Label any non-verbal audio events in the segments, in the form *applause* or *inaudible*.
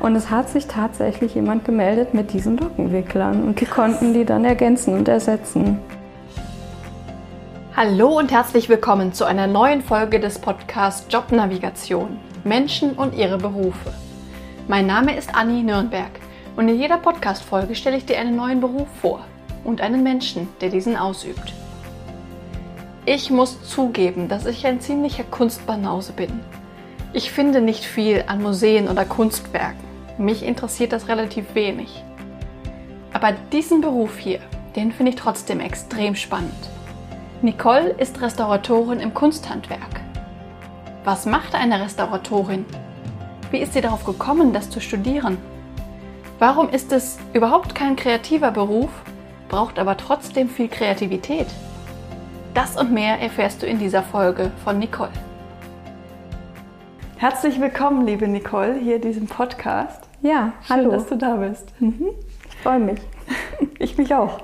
Und es hat sich tatsächlich jemand gemeldet mit diesen Lockenwicklern und die konnten die dann ergänzen und ersetzen. Hallo und herzlich willkommen zu einer neuen Folge des Podcasts Jobnavigation Menschen und ihre Berufe. Mein Name ist Anni Nürnberg und in jeder Podcast-Folge stelle ich dir einen neuen Beruf vor und einen Menschen, der diesen ausübt. Ich muss zugeben, dass ich ein ziemlicher Kunstbanause bin. Ich finde nicht viel an Museen oder Kunstwerken. Mich interessiert das relativ wenig. Aber diesen Beruf hier, den finde ich trotzdem extrem spannend. Nicole ist Restauratorin im Kunsthandwerk. Was macht eine Restauratorin? Wie ist sie darauf gekommen, das zu studieren? Warum ist es überhaupt kein kreativer Beruf, braucht aber trotzdem viel Kreativität? Das und mehr erfährst du in dieser Folge von Nicole. Herzlich willkommen, liebe Nicole, hier in diesem Podcast. Ja, Schön, hallo. dass du da bist. Mhm. Ich freue mich. *laughs* Ich mich auch.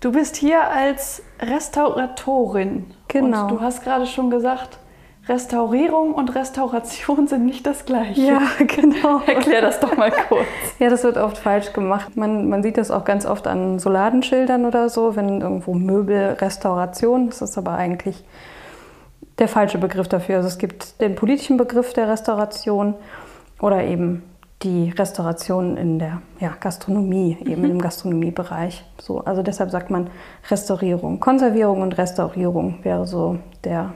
Du bist hier als Restauratorin. Genau. Und du hast gerade schon gesagt, Restaurierung und Restauration sind nicht das gleiche. Ja, *laughs* genau. *laughs* Erklär das doch mal kurz. Ja, das wird oft falsch gemacht. Man, man sieht das auch ganz oft an so Ladenschildern oder so, wenn irgendwo Möbelrestauration, das ist aber eigentlich der falsche Begriff dafür. Also es gibt den politischen Begriff der Restauration oder eben die Restauration in der ja, Gastronomie, eben Mhm. im Gastronomiebereich. So, also deshalb sagt man Restaurierung. Konservierung und Restaurierung wäre so der,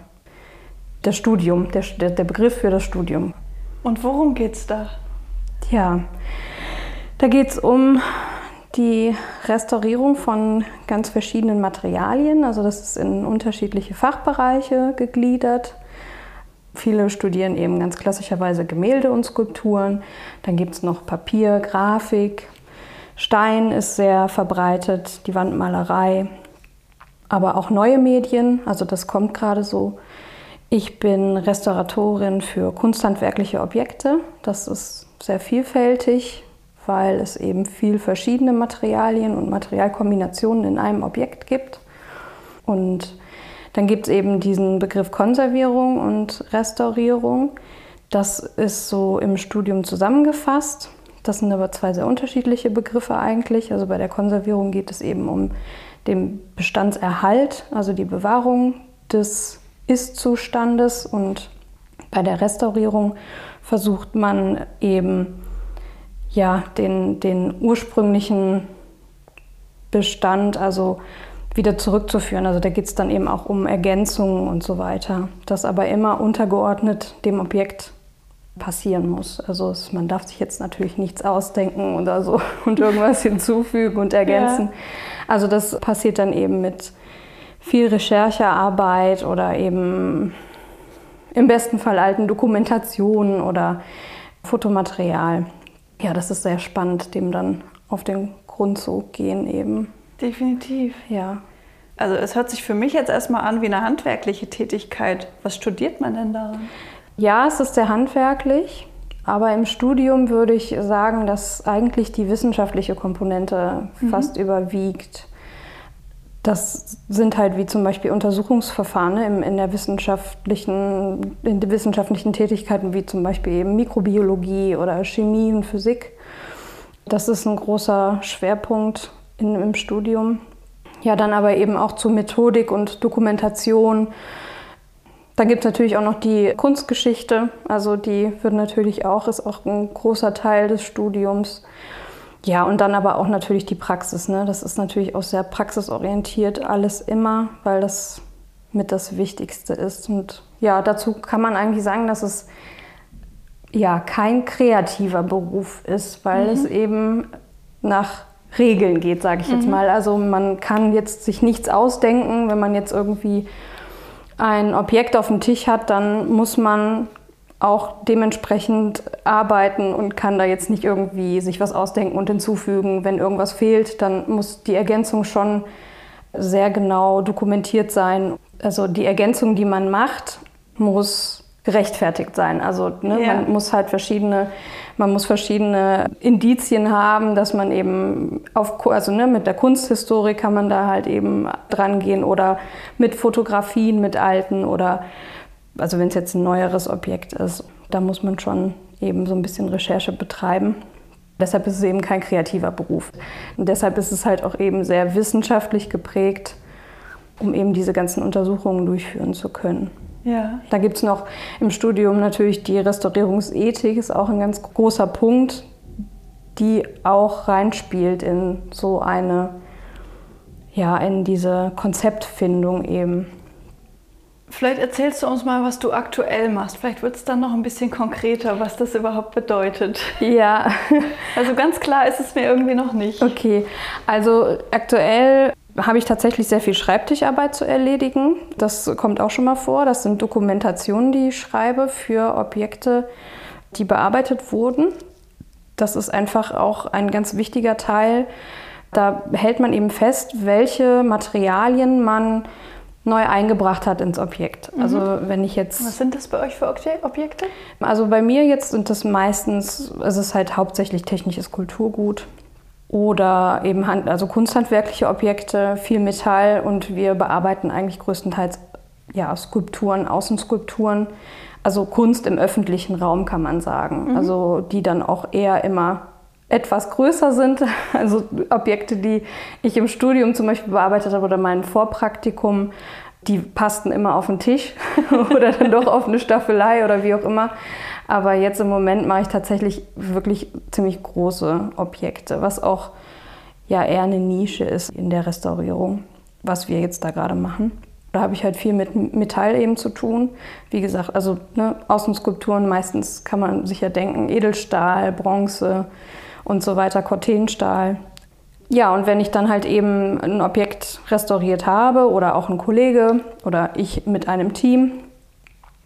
der Studium, der, der, Begriff für das Studium. Und worum geht's da? Ja, da geht es um die Restaurierung von ganz verschiedenen Materialien. Also das ist in unterschiedliche Fachbereiche gegliedert. Viele studieren eben ganz klassischerweise Gemälde und Skulpturen. Dann gibt es noch Papier, Grafik. Stein ist sehr verbreitet, die Wandmalerei. Aber auch neue Medien, also das kommt gerade so. Ich bin Restauratorin für kunsthandwerkliche Objekte. Das ist sehr vielfältig, weil es eben viel verschiedene Materialien und Materialkombinationen in einem Objekt gibt. Und dann gibt es eben diesen Begriff Konservierung und Restaurierung. Das ist so im Studium zusammengefasst. Das sind aber zwei sehr unterschiedliche Begriffe eigentlich. Also bei der Konservierung geht es eben um den Bestandserhalt, also die Bewahrung des Ist-Zustandes. Und bei der Restaurierung versucht man eben ja, den, den ursprünglichen Bestand, also wieder zurückzuführen. Also da geht es dann eben auch um Ergänzungen und so weiter. Das aber immer untergeordnet dem Objekt passieren muss. Also es, man darf sich jetzt natürlich nichts ausdenken oder so *laughs* und irgendwas hinzufügen und ergänzen. Ja. Also das passiert dann eben mit viel Recherchearbeit oder eben im besten Fall alten Dokumentationen oder Fotomaterial. Ja, das ist sehr spannend, dem dann auf den Grund zu gehen eben. Definitiv. Ja. Also es hört sich für mich jetzt erstmal an wie eine handwerkliche Tätigkeit. Was studiert man denn daran? Ja, es ist sehr handwerklich, aber im Studium würde ich sagen, dass eigentlich die wissenschaftliche Komponente fast überwiegt. Das sind halt wie zum Beispiel Untersuchungsverfahren ne, in, der wissenschaftlichen, in den wissenschaftlichen Tätigkeiten, wie zum Beispiel eben Mikrobiologie oder Chemie und Physik. Das ist ein großer Schwerpunkt in, im Studium. Ja, dann aber eben auch zu Methodik und Dokumentation. Dann gibt es natürlich auch noch die Kunstgeschichte. Also die wird natürlich auch, ist auch ein großer Teil des Studiums. Ja, und dann aber auch natürlich die Praxis. Ne? Das ist natürlich auch sehr praxisorientiert, alles immer, weil das mit das Wichtigste ist. Und ja, dazu kann man eigentlich sagen, dass es ja kein kreativer Beruf ist, weil es eben nach Regeln geht, sage ich jetzt mal. Also man kann jetzt sich nichts ausdenken, wenn man jetzt irgendwie ein Objekt auf dem Tisch hat, dann muss man auch dementsprechend arbeiten und kann da jetzt nicht irgendwie sich was ausdenken und hinzufügen. Wenn irgendwas fehlt, dann muss die Ergänzung schon sehr genau dokumentiert sein. Also die Ergänzung, die man macht, muss gerechtfertigt sein. Also ne, Ja. man muss halt verschiedene, man muss verschiedene Indizien haben, dass man eben auf, also ne, mit der Kunsthistorie kann man da halt eben dran gehen oder mit Fotografien, mit alten oder also wenn es jetzt ein neueres Objekt ist, da muss man schon eben so ein bisschen Recherche betreiben. Deshalb ist es eben kein kreativer Beruf. Und deshalb ist es halt auch eben sehr wissenschaftlich geprägt, um eben diese ganzen Untersuchungen durchführen zu können. Ja. Da gibt es noch im Studium natürlich die Restaurierungsethik, ist auch ein ganz großer Punkt, die auch reinspielt in so eine, ja, in diese Konzeptfindung eben. Vielleicht erzählst du uns mal, was du aktuell machst. Vielleicht wird es dann noch ein bisschen konkreter, was das überhaupt bedeutet. Ja. Also ganz klar ist es mir irgendwie noch nicht. Okay, also aktuell habe ich tatsächlich sehr viel Schreibtischarbeit zu erledigen. Das kommt auch schon mal vor. Das sind Dokumentationen, die ich schreibe für Objekte, die bearbeitet wurden. Das ist einfach auch ein ganz wichtiger Teil. Da hält man eben fest, welche Materialien man neu eingebracht hat ins Objekt. Mhm. Also wenn ich jetzt. Was sind das bei euch für Objekte? Also bei mir jetzt sind das meistens, es ist halt hauptsächlich technisches Kulturgut oder eben Hand, also kunsthandwerkliche Objekte, viel Metall. Und wir bearbeiten eigentlich größtenteils ja, Skulpturen, Außenskulpturen, also Kunst im öffentlichen Raum kann man sagen, mhm. also die dann auch eher immer etwas größer sind, *laughs* also Objekte, die ich im Studium zum Beispiel bearbeitet habe oder mein Vorpraktikum, die passten immer auf den Tisch. *laughs* Oder dann doch auf eine Staffelei oder wie auch immer. Aber jetzt im Moment mache ich tatsächlich wirklich ziemlich große Objekte, was auch ja eher eine Nische ist in der Restaurierung, was wir jetzt da gerade machen. Da habe ich halt viel mit Metall eben zu tun. Wie gesagt, also ne, Außenskulpturen meistens kann man sich ja denken, Edelstahl, Bronze und so weiter, Cortenstahl. Ja, und wenn ich dann halt eben ein Objekt restauriert habe oder auch ein Kollege oder ich mit einem Team,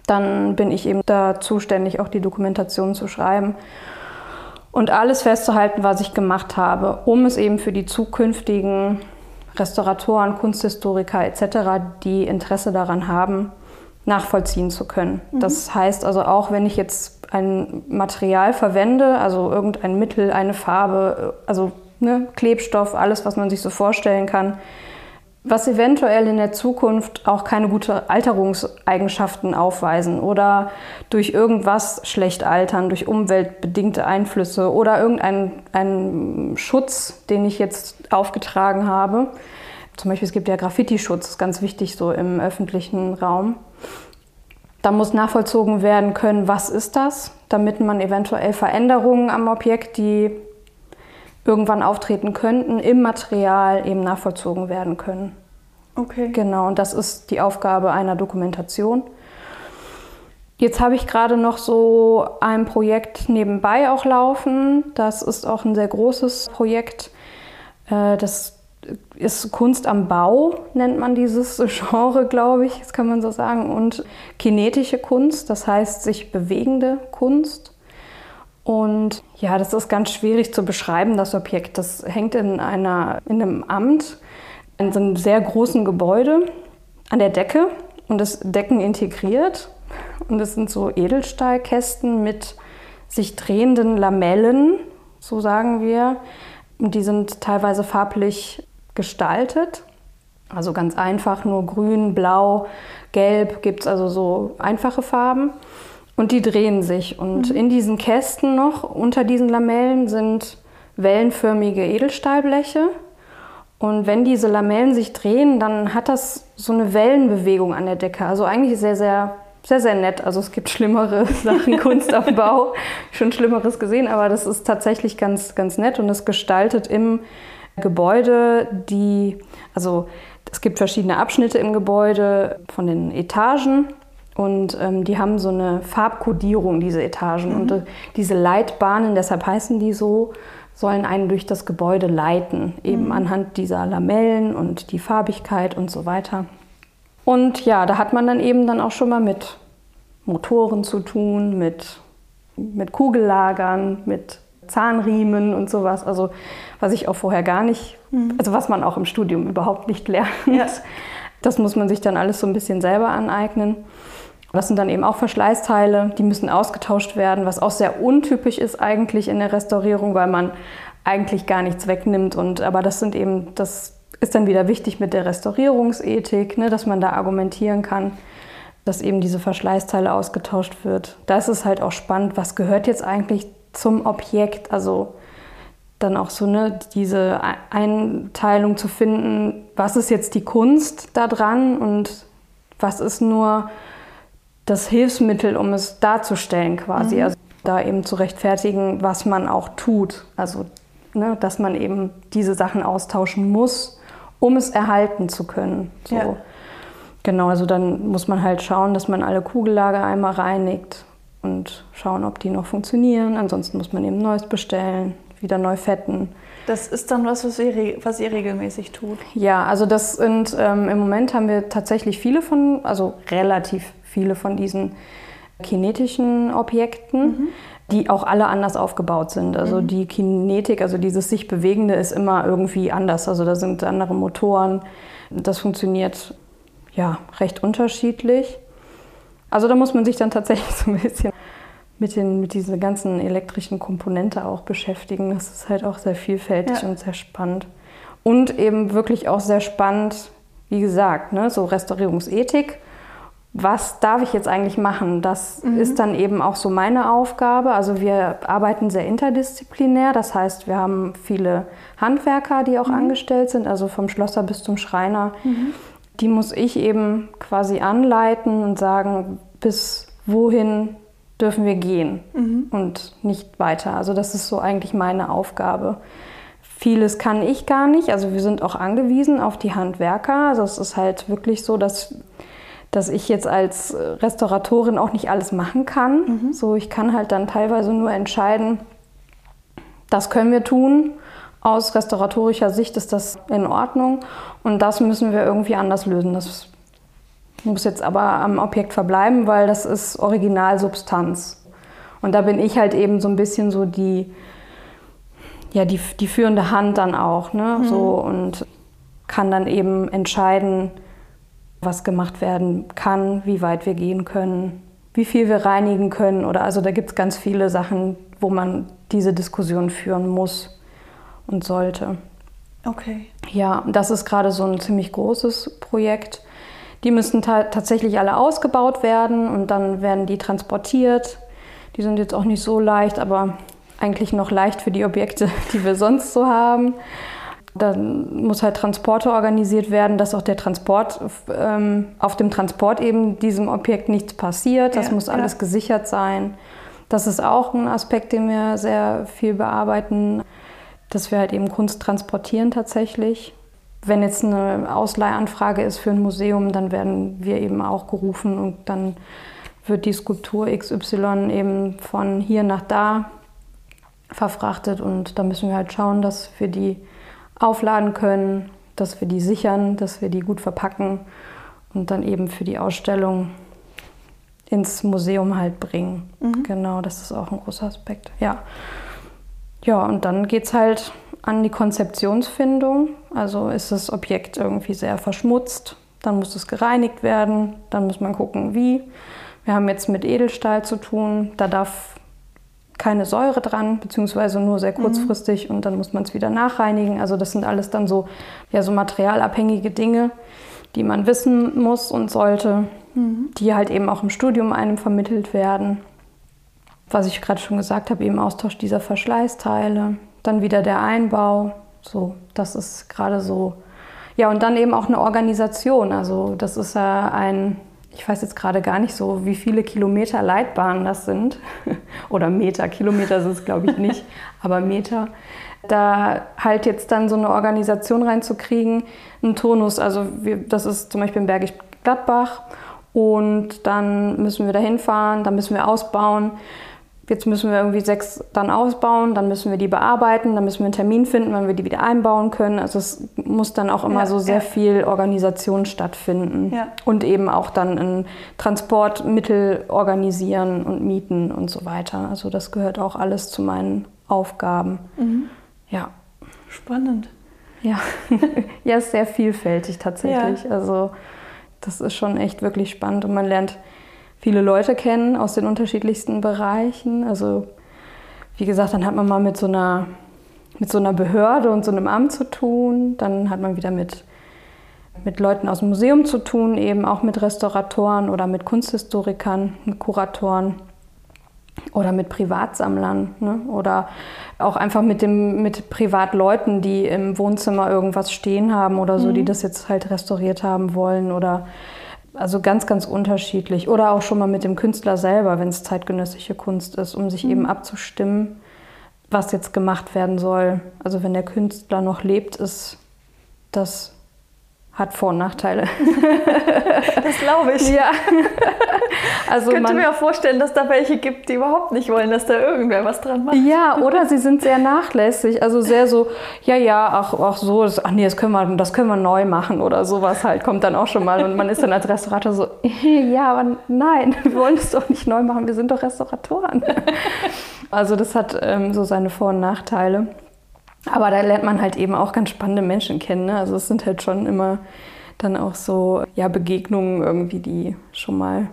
dann bin ich eben da zuständig, auch die Dokumentation zu schreiben und alles festzuhalten, was ich gemacht habe, um es eben für die zukünftigen Restauratoren, Kunsthistoriker etc., die Interesse daran haben, nachvollziehen zu können. Mhm. Das heißt also auch, wenn ich jetzt ein Material verwende, also irgendein Mittel, eine Farbe, also ne, Klebstoff, alles, was man sich so vorstellen kann, was eventuell in der Zukunft auch keine gute Alterungseigenschaften aufweisen oder durch irgendwas schlecht altern, durch umweltbedingte Einflüsse oder irgendeinen Schutz, den ich jetzt aufgetragen habe. Zum Beispiel, es gibt ja Graffiti-Schutz, ganz wichtig so im öffentlichen Raum. Da muss nachvollzogen werden können, was ist das, damit man eventuell Veränderungen am Objekt, die irgendwann auftreten könnten, im Material eben nachvollzogen werden können. Okay. Genau, und das ist die Aufgabe einer Dokumentation. Jetzt habe ich gerade noch so ein Projekt nebenbei auch laufen. Das ist auch ein sehr großes Projekt. Äh, das ist Kunst am Bau, nennt man dieses *laughs* Genre, glaube ich, das kann man so sagen. Und kinetische Kunst, das heißt sich bewegende Kunst. Und ja, das ist ganz schwierig zu beschreiben, das Objekt. Das hängt in, einer, in einem Amt, in so einem sehr großen Gebäude an der Decke und das Decken integriert. Und es sind so Edelstahlkästen mit sich drehenden Lamellen, so sagen wir. Und die sind teilweise farblich gestaltet. Also ganz einfach, nur grün, blau, gelb gibt es also so einfache Farben. Und die drehen sich. Und mhm. in diesen Kästen noch, unter diesen Lamellen, sind wellenförmige Edelstahlbleche. Und wenn diese Lamellen sich drehen, dann hat das so eine Wellenbewegung an der Decke. Also eigentlich sehr, sehr, sehr, sehr nett. Also es gibt schlimmere *laughs* Sachen, Kunst auf Bau, schon Schlimmeres gesehen, aber das ist tatsächlich ganz, ganz nett und es gestaltet im Gebäude die, also es gibt verschiedene Abschnitte im Gebäude von den Etagen und ähm, die haben so eine Farbkodierung, diese Etagen. Mhm. Und äh, diese Leitbahnen, deshalb heißen die so, sollen einen durch das Gebäude leiten, eben mhm. anhand dieser Lamellen und die Farbigkeit und so weiter. Und ja, da hat man dann eben dann auch schon mal mit Motoren zu tun, mit, mit Kugellagern, mit Zahnriemen und sowas. Also was ich auch vorher gar nicht, mhm. also was man auch im Studium überhaupt nicht lernt. Ja. Das muss man sich dann alles so ein bisschen selber aneignen. Das sind dann eben auch Verschleißteile, die müssen ausgetauscht werden, was auch sehr untypisch ist eigentlich in der Restaurierung, weil man eigentlich gar nichts wegnimmt. Und, aber das sind eben, das ist dann wieder wichtig mit der Restaurierungsethik, ne, dass man da argumentieren kann. dass eben diese Verschleißteile ausgetauscht wird. Da ist halt auch spannend, was gehört jetzt eigentlich zum Objekt, also dann auch so ne, diese Einteilung zu finden, was ist jetzt die Kunst da dran und was ist nur das Hilfsmittel, um es darzustellen quasi. Mhm. Also da eben zu rechtfertigen, was man auch tut. Also ne, dass man eben diese Sachen austauschen muss, um es erhalten zu können. So. Ja. Genau, also dann muss man halt schauen, dass man alle Kugellager einmal reinigt und schauen, ob die noch funktionieren. Ansonsten muss man eben Neues bestellen, wieder neu fetten. Das ist dann was, was ihr, was ihr regelmäßig tut? Ja, also das sind, ähm, im Moment haben wir tatsächlich viele von, also relativ viele von diesen kinetischen Objekten. Mhm die auch alle anders aufgebaut sind. Also mhm. die Kinetik, also dieses sich bewegende ist immer irgendwie anders. Also da sind andere Motoren. Das funktioniert ja recht unterschiedlich. Also da muss man sich dann tatsächlich so ein bisschen mit, den, mit dieser ganzen elektrischen Komponente auch beschäftigen. Das ist halt auch sehr vielfältig ja. und sehr spannend. Und eben wirklich auch sehr spannend, wie gesagt, ne, so Restaurierungsethik was darf ich jetzt eigentlich machen? Das mhm. ist dann eben auch so meine Aufgabe. Also wir arbeiten sehr interdisziplinär. Das heißt, wir haben viele Handwerker, die auch mhm. angestellt sind, also vom Schlosser bis zum Schreiner. Mhm. Die muss ich eben quasi anleiten und sagen, bis wohin dürfen wir gehen mhm. und nicht weiter. Also das ist so eigentlich meine Aufgabe. Vieles kann ich gar nicht. Also wir sind auch angewiesen auf die Handwerker. Also es ist halt wirklich so, dass dass ich jetzt als Restauratorin auch nicht alles machen kann. Mhm. So, ich kann halt dann teilweise nur entscheiden, das können wir tun. Aus restauratorischer Sicht ist das in Ordnung und das müssen wir irgendwie anders lösen. Das muss jetzt aber am Objekt verbleiben, weil das ist Originalsubstanz. Und da bin ich halt eben so ein bisschen so die, ja, die, die führende Hand dann auch. Ne? Mhm. So, und kann dann eben entscheiden, was gemacht werden kann, wie weit wir gehen können, wie viel wir reinigen können. Oder also da gibt es ganz viele Sachen, wo man diese Diskussion führen muss und sollte. Okay. Ja, das ist gerade so ein ziemlich großes Projekt. Die müssen ta tatsächlich alle ausgebaut werden und dann werden die transportiert. Die sind jetzt auch nicht so leicht, aber eigentlich noch leicht für die Objekte, *laughs* die wir sonst so haben. Dann muss halt Transporte organisiert werden, dass auch der Transport, ähm, auf dem Transport eben diesem Objekt nichts passiert. Das ja, muss alles ja. gesichert sein. Das ist auch ein Aspekt, den wir sehr viel bearbeiten, dass wir halt eben Kunst transportieren tatsächlich. Wenn jetzt eine Ausleihanfrage ist für ein Museum, dann werden wir eben auch gerufen und dann wird die Skulptur XY eben von hier nach da verfrachtet und da müssen wir halt schauen, dass wir die aufladen können, dass wir die sichern, dass wir die gut verpacken und dann eben für die Ausstellung ins Museum halt bringen. Mhm. Genau, das ist auch ein großer Aspekt. Ja, ja und dann geht es halt an die Konzeptionsfindung. Also ist das Objekt irgendwie sehr verschmutzt, dann muss es gereinigt werden, dann muss man gucken, wie. Wir haben jetzt mit Edelstahl zu tun, da darf keine Säure dran, beziehungsweise nur sehr mhm. kurzfristig mhm. und dann muss man es wieder nachreinigen. Also das sind alles dann so, ja, so materialabhängige Dinge, die man wissen muss und sollte, mhm. die halt eben auch im Studium einem vermittelt werden. Was ich gerade schon gesagt habe, eben Austausch dieser Verschleißteile, dann wieder der Einbau. So, das ist gerade so. Ja, und dann eben auch eine Organisation. Also das ist ja ein ich weiß jetzt gerade gar nicht so, wie viele Kilometer Leitbahnen das sind. *laughs* Oder Meter, Kilometer sind es glaube ich nicht, *laughs* aber Meter. Da halt jetzt dann so eine Organisation reinzukriegen, ein Turnus, also wir, das ist zum Beispiel in Bergisch Gladbach und dann müssen wir da hinfahren, dann müssen wir ausbauen jetzt müssen wir irgendwie sechs dann ausbauen, dann müssen wir die bearbeiten, dann müssen wir einen Termin finden, wann wir die wieder einbauen können. Also es muss dann auch immer ja, so sehr ja. viel Organisation stattfinden ja. und eben auch dann ein Transportmittel organisieren und mieten und so weiter. Also das gehört auch alles zu meinen Aufgaben. Mhm. Ja. Spannend. Ja, *laughs* ja, ist sehr vielfältig tatsächlich. Also das ist schon echt wirklich spannend und man lernt viele Leute kennen aus den unterschiedlichsten Bereichen. Also wie gesagt, dann hat man mal mit so einer, mit so einer Behörde und so einem Amt zu tun. Dann hat man wieder mit mit Leuten aus dem Museum zu tun, eben auch mit Restauratoren oder mit Kunsthistorikern, mit Kuratoren oder mit Privatsammlern ne? oder auch einfach mit, dem, mit Privatleuten, die im Wohnzimmer irgendwas stehen haben oder so, mhm. die das jetzt halt restauriert haben wollen oder also ganz, ganz unterschiedlich. Oder auch schon mal mit dem Künstler selber, wenn es zeitgenössische Kunst ist, um sich mhm. eben abzustimmen, was jetzt gemacht werden soll. Also wenn der Künstler noch lebt, ist das hat Vor- und Nachteile. *laughs* das glaube ich. Ja. *laughs* Also ich könnte man, mir auch vorstellen, dass da welche gibt, die überhaupt nicht wollen, dass da irgendwer was dran macht. Ja, oder sie sind sehr nachlässig, also sehr so, ja, ja, ach, ach so, das, ach nee, das können, wir, das können wir neu machen oder sowas halt, kommt dann auch schon mal. Und man ist dann als Restaurator so, *laughs* ja, aber nein, wir wollen es doch nicht neu machen, wir sind doch Restauratoren. Also das hat ähm, so seine Vor- und Nachteile. Aber da lernt man halt eben auch ganz spannende Menschen kennen. Ne? Also es sind halt schon immer dann auch so ja, Begegnungen irgendwie, die schon mal,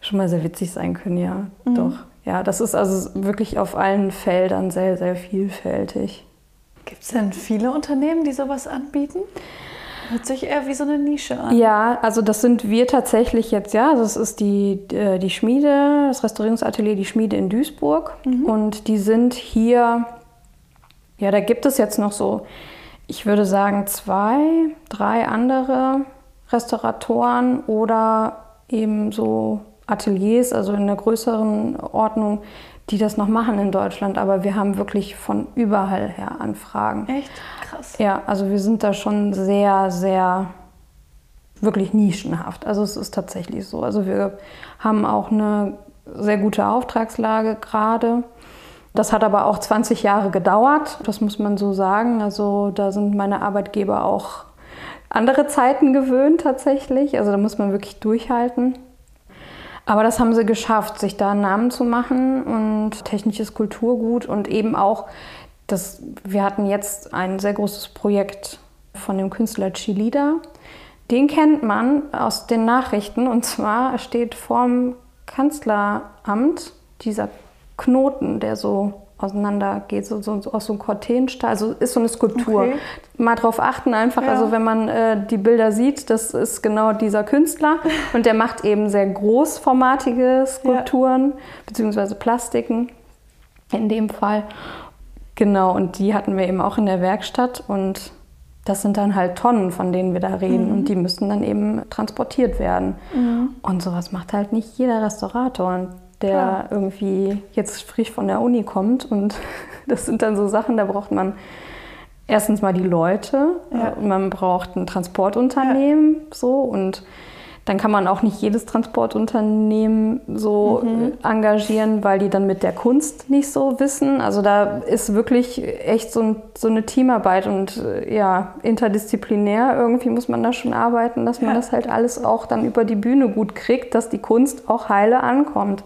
schon mal sehr witzig sein können, ja. Mhm. Doch. Ja, das ist also wirklich auf allen Feldern sehr, sehr vielfältig. Gibt es denn viele Unternehmen, die sowas anbieten? Hört sich eher wie so eine Nische an. Ja, also das sind wir tatsächlich jetzt, ja. Das ist die, äh, die Schmiede, das Restaurierungsatelier, die Schmiede in Duisburg. Mhm. Und die sind hier ja, da gibt es jetzt noch so, ich würde sagen, zwei, drei andere Restauratoren oder eben so Ateliers, also in einer größeren Ordnung, die das noch machen in Deutschland. Aber wir haben wirklich von überall her Anfragen. Echt? Krass. Ja, also wir sind da schon sehr, sehr wirklich nischenhaft. Also es ist tatsächlich so. Also wir haben auch eine sehr gute Auftragslage gerade. Das hat aber auch 20 Jahre gedauert, das muss man so sagen. Also da sind meine Arbeitgeber auch andere Zeiten gewöhnt tatsächlich. Also da muss man wirklich durchhalten. Aber das haben sie geschafft, sich da einen Namen zu machen und technisches Kulturgut und eben auch, das, wir hatten jetzt ein sehr großes Projekt von dem Künstler Chilida. Den kennt man aus den Nachrichten und zwar steht vorm Kanzleramt dieser Knoten, der so auseinander geht, so, so, so aus so einem Cortenstahl. Also ist so eine Skulptur. Okay. Mal drauf achten einfach, ja. also wenn man äh, die Bilder sieht, das ist genau dieser Künstler *laughs* und der macht eben sehr großformatige Skulpturen, ja. beziehungsweise Plastiken in dem Fall. Genau, und die hatten wir eben auch in der Werkstatt und das sind dann halt Tonnen, von denen wir da reden mhm. und die müssen dann eben transportiert werden. Mhm. Und sowas macht halt nicht jeder Restaurator. Und der Klar. irgendwie jetzt frisch von der Uni kommt. Und *laughs* das sind dann so Sachen, da braucht man erstens mal die Leute, ja. man braucht ein Transportunternehmen ja. so und dann kann man auch nicht jedes Transportunternehmen so mhm. engagieren, weil die dann mit der Kunst nicht so wissen. Also da ist wirklich echt so, ein, so eine Teamarbeit und ja, interdisziplinär irgendwie muss man da schon arbeiten, dass man ja. das halt alles auch dann über die Bühne gut kriegt, dass die Kunst auch heile ankommt.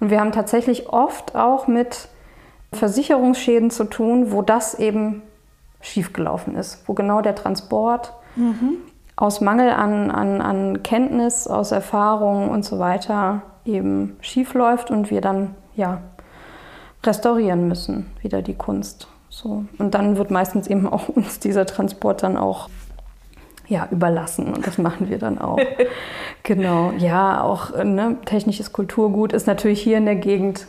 Und wir haben tatsächlich oft auch mit Versicherungsschäden zu tun, wo das eben schiefgelaufen ist, wo genau der Transport mhm aus Mangel an, an, an Kenntnis, aus Erfahrung und so weiter eben schief läuft und wir dann ja restaurieren müssen, wieder die Kunst. So. Und dann wird meistens eben auch *laughs* uns dieser Transport dann auch ja, überlassen und das machen wir dann auch. *laughs* genau, ja, auch ne, technisches Kulturgut ist natürlich hier in der Gegend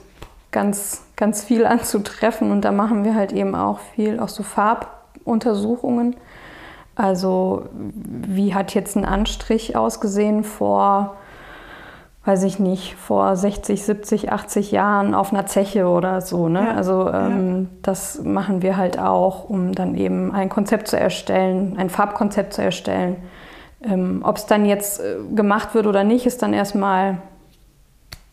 ganz, ganz viel anzutreffen und da machen wir halt eben auch viel, auch so Farbuntersuchungen also wie hat jetzt ein Anstrich ausgesehen vor, weiß ich nicht, vor 60, 70, 80 Jahren auf einer Zeche oder so. Ne? Ja, also ähm, ja. das machen wir halt auch, um dann eben ein Konzept zu erstellen, ein Farbkonzept zu erstellen. Ähm, Ob es dann jetzt äh, gemacht wird oder nicht, ist dann erstmal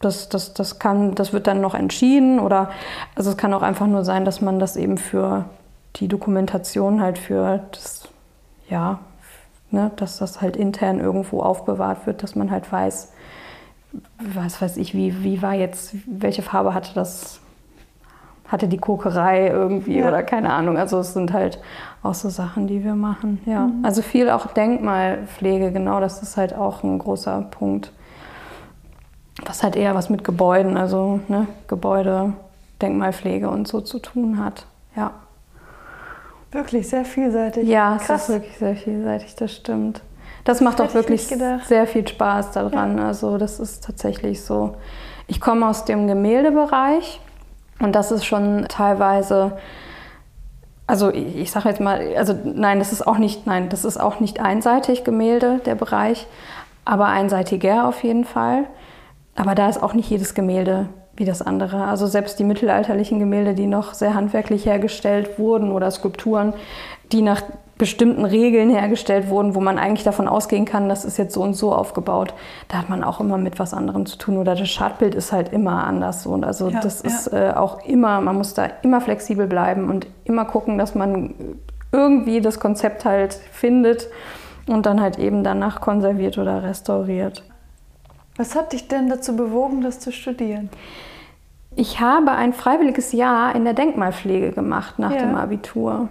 das, das, das, kann, das wird dann noch entschieden oder also es kann auch einfach nur sein, dass man das eben für die Dokumentation halt für das ja, ne, dass das halt intern irgendwo aufbewahrt wird, dass man halt weiß, was weiß ich, wie, wie war jetzt, welche Farbe hatte das, hatte die Kokerei irgendwie ja. oder keine Ahnung. Also es sind halt auch so Sachen, die wir machen. Ja. Mhm. Also viel auch Denkmalpflege, genau, das ist halt auch ein großer Punkt. Was halt eher was mit Gebäuden, also ne, Gebäude, Denkmalpflege und so zu tun hat. Ja. Wirklich sehr vielseitig. Ja, Krass. es ist wirklich sehr vielseitig, das stimmt. Das macht auch Hätte ich wirklich sehr viel Spaß daran. Also das ist tatsächlich so. Ich komme aus dem Gemäldebereich und das ist schon teilweise, also ich, ich sage jetzt mal, also nein, das ist auch nicht, nein, das ist auch nicht einseitig Gemälde, der Bereich, aber einseitiger auf jeden Fall. Aber da ist auch nicht jedes Gemälde wie das andere. Also selbst die mittelalterlichen Gemälde, die noch sehr handwerklich hergestellt wurden oder Skulpturen, die nach bestimmten Regeln hergestellt wurden, wo man eigentlich davon ausgehen kann, das ist jetzt so und so aufgebaut, da hat man auch immer mit was anderem zu tun. Oder das Schadbild ist halt immer anders. Und also Ja, das ja. ist äh, auch immer, man muss da immer flexibel bleiben und immer gucken, dass man irgendwie das Konzept halt findet und dann halt eben danach konserviert oder restauriert. Was hat dich denn dazu bewogen, das zu studieren? Ich habe ein freiwilliges Jahr in der Denkmalpflege gemacht nach Ja. dem Abitur.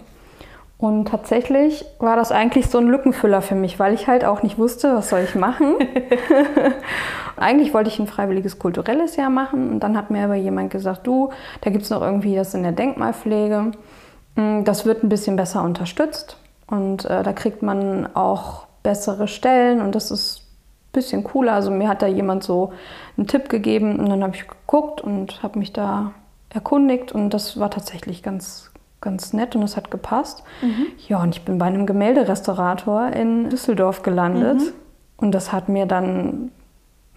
Und tatsächlich war das eigentlich so ein Lückenfüller für mich, weil ich halt auch nicht wusste, was soll ich machen. *laughs* eigentlich wollte ich ein freiwilliges kulturelles Jahr machen und dann hat mir aber jemand gesagt, du, da gibt es noch irgendwie das in der Denkmalpflege. Mm, Das wird ein bisschen besser unterstützt und äh, da kriegt man auch bessere Stellen und das ist bisschen cooler. Also mir hat da jemand so einen Tipp gegeben und dann habe ich geguckt und habe mich da erkundigt und das war tatsächlich ganz, ganz nett und es hat gepasst. Ja, und ich bin bei einem Gemälderestaurator in Düsseldorf gelandet und das hat mir dann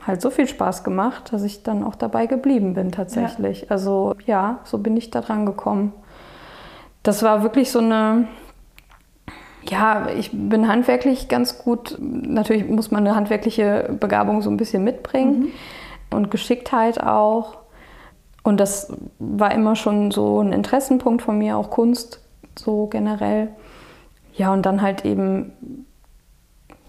halt so viel Spaß gemacht, dass ich dann auch dabei geblieben bin tatsächlich. Also ja, so bin ich da dran gekommen. Das war wirklich so eine, ja, ich bin handwerklich ganz gut. Natürlich muss man eine handwerkliche Begabung so ein bisschen mitbringen und Geschicktheit auch. Und das war immer schon so ein Interessenpunkt von mir, auch Kunst so generell. Ja, und dann halt eben,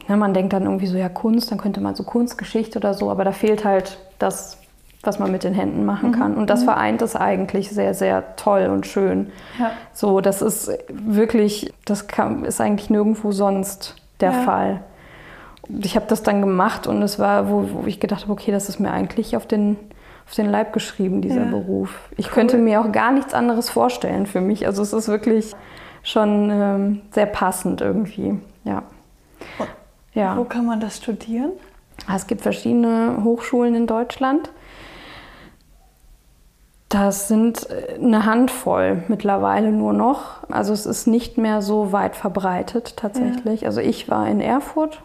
ne, man denkt dann irgendwie so, ja, Kunst, dann könnte man so Kunstgeschichte oder so, aber da fehlt halt das, was man mit den Händen machen kann. Und das vereint es eigentlich sehr, sehr toll und schön. Ja. So, das ist wirklich, das kann, ist eigentlich nirgendwo sonst der Ja. Fall. Und Ich habe das dann gemacht und es war, wo, wo ich gedacht habe, okay, das ist mir eigentlich auf den, auf den Leib geschrieben, dieser Ja. Beruf. Ich könnte mir auch gar nichts anderes vorstellen für mich. Also es ist wirklich schon ähm, sehr passend irgendwie. Ja. Ja. Wo kann man das studieren? Es gibt verschiedene Hochschulen in Deutschland. Das sind äh, eine Handvoll mittlerweile nur noch. Also es ist nicht mehr so weit verbreitet tatsächlich. Also ich war in Erfurt.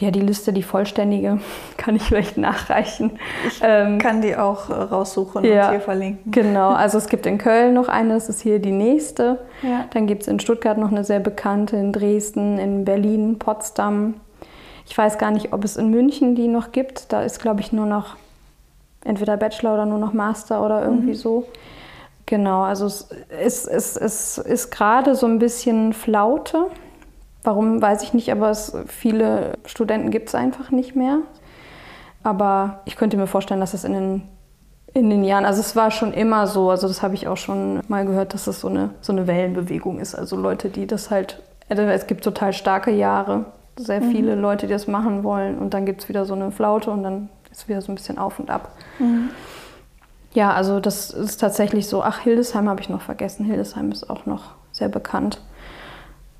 Ja, die Liste, die vollständige, *laughs* kann ich vielleicht nachreichen. Ähm, Kann die auch äh, raussuchen Ja. und hier verlinken. Genau, also es gibt in Köln noch eine, das ist hier die nächste. Ja. Dann gibt es in Stuttgart noch eine sehr bekannte, in Dresden, in Berlin, Potsdam. Ich weiß gar nicht, ob es in München die noch gibt. Da ist, glaube ich, nur noch entweder Bachelor oder nur noch Master oder irgendwie so. Genau, also es ist, es, es ist gerade so ein bisschen Flaute. Warum, weiß ich nicht, aber es, viele Studenten gibt es einfach nicht mehr. Aber ich könnte mir vorstellen, dass es in den, in den Jahren, also es war schon immer so, also das habe ich auch schon mal gehört, dass es so eine, so eine Wellenbewegung ist. Also Leute, die das halt, also es gibt total starke Jahre, sehr viele Leute, die das machen wollen und dann gibt es wieder so eine Flaute und dann ist wieder so ein bisschen auf und ab. Ja, also das ist tatsächlich so. Ach, Hildesheim habe ich noch vergessen. Hildesheim ist auch noch sehr bekannt.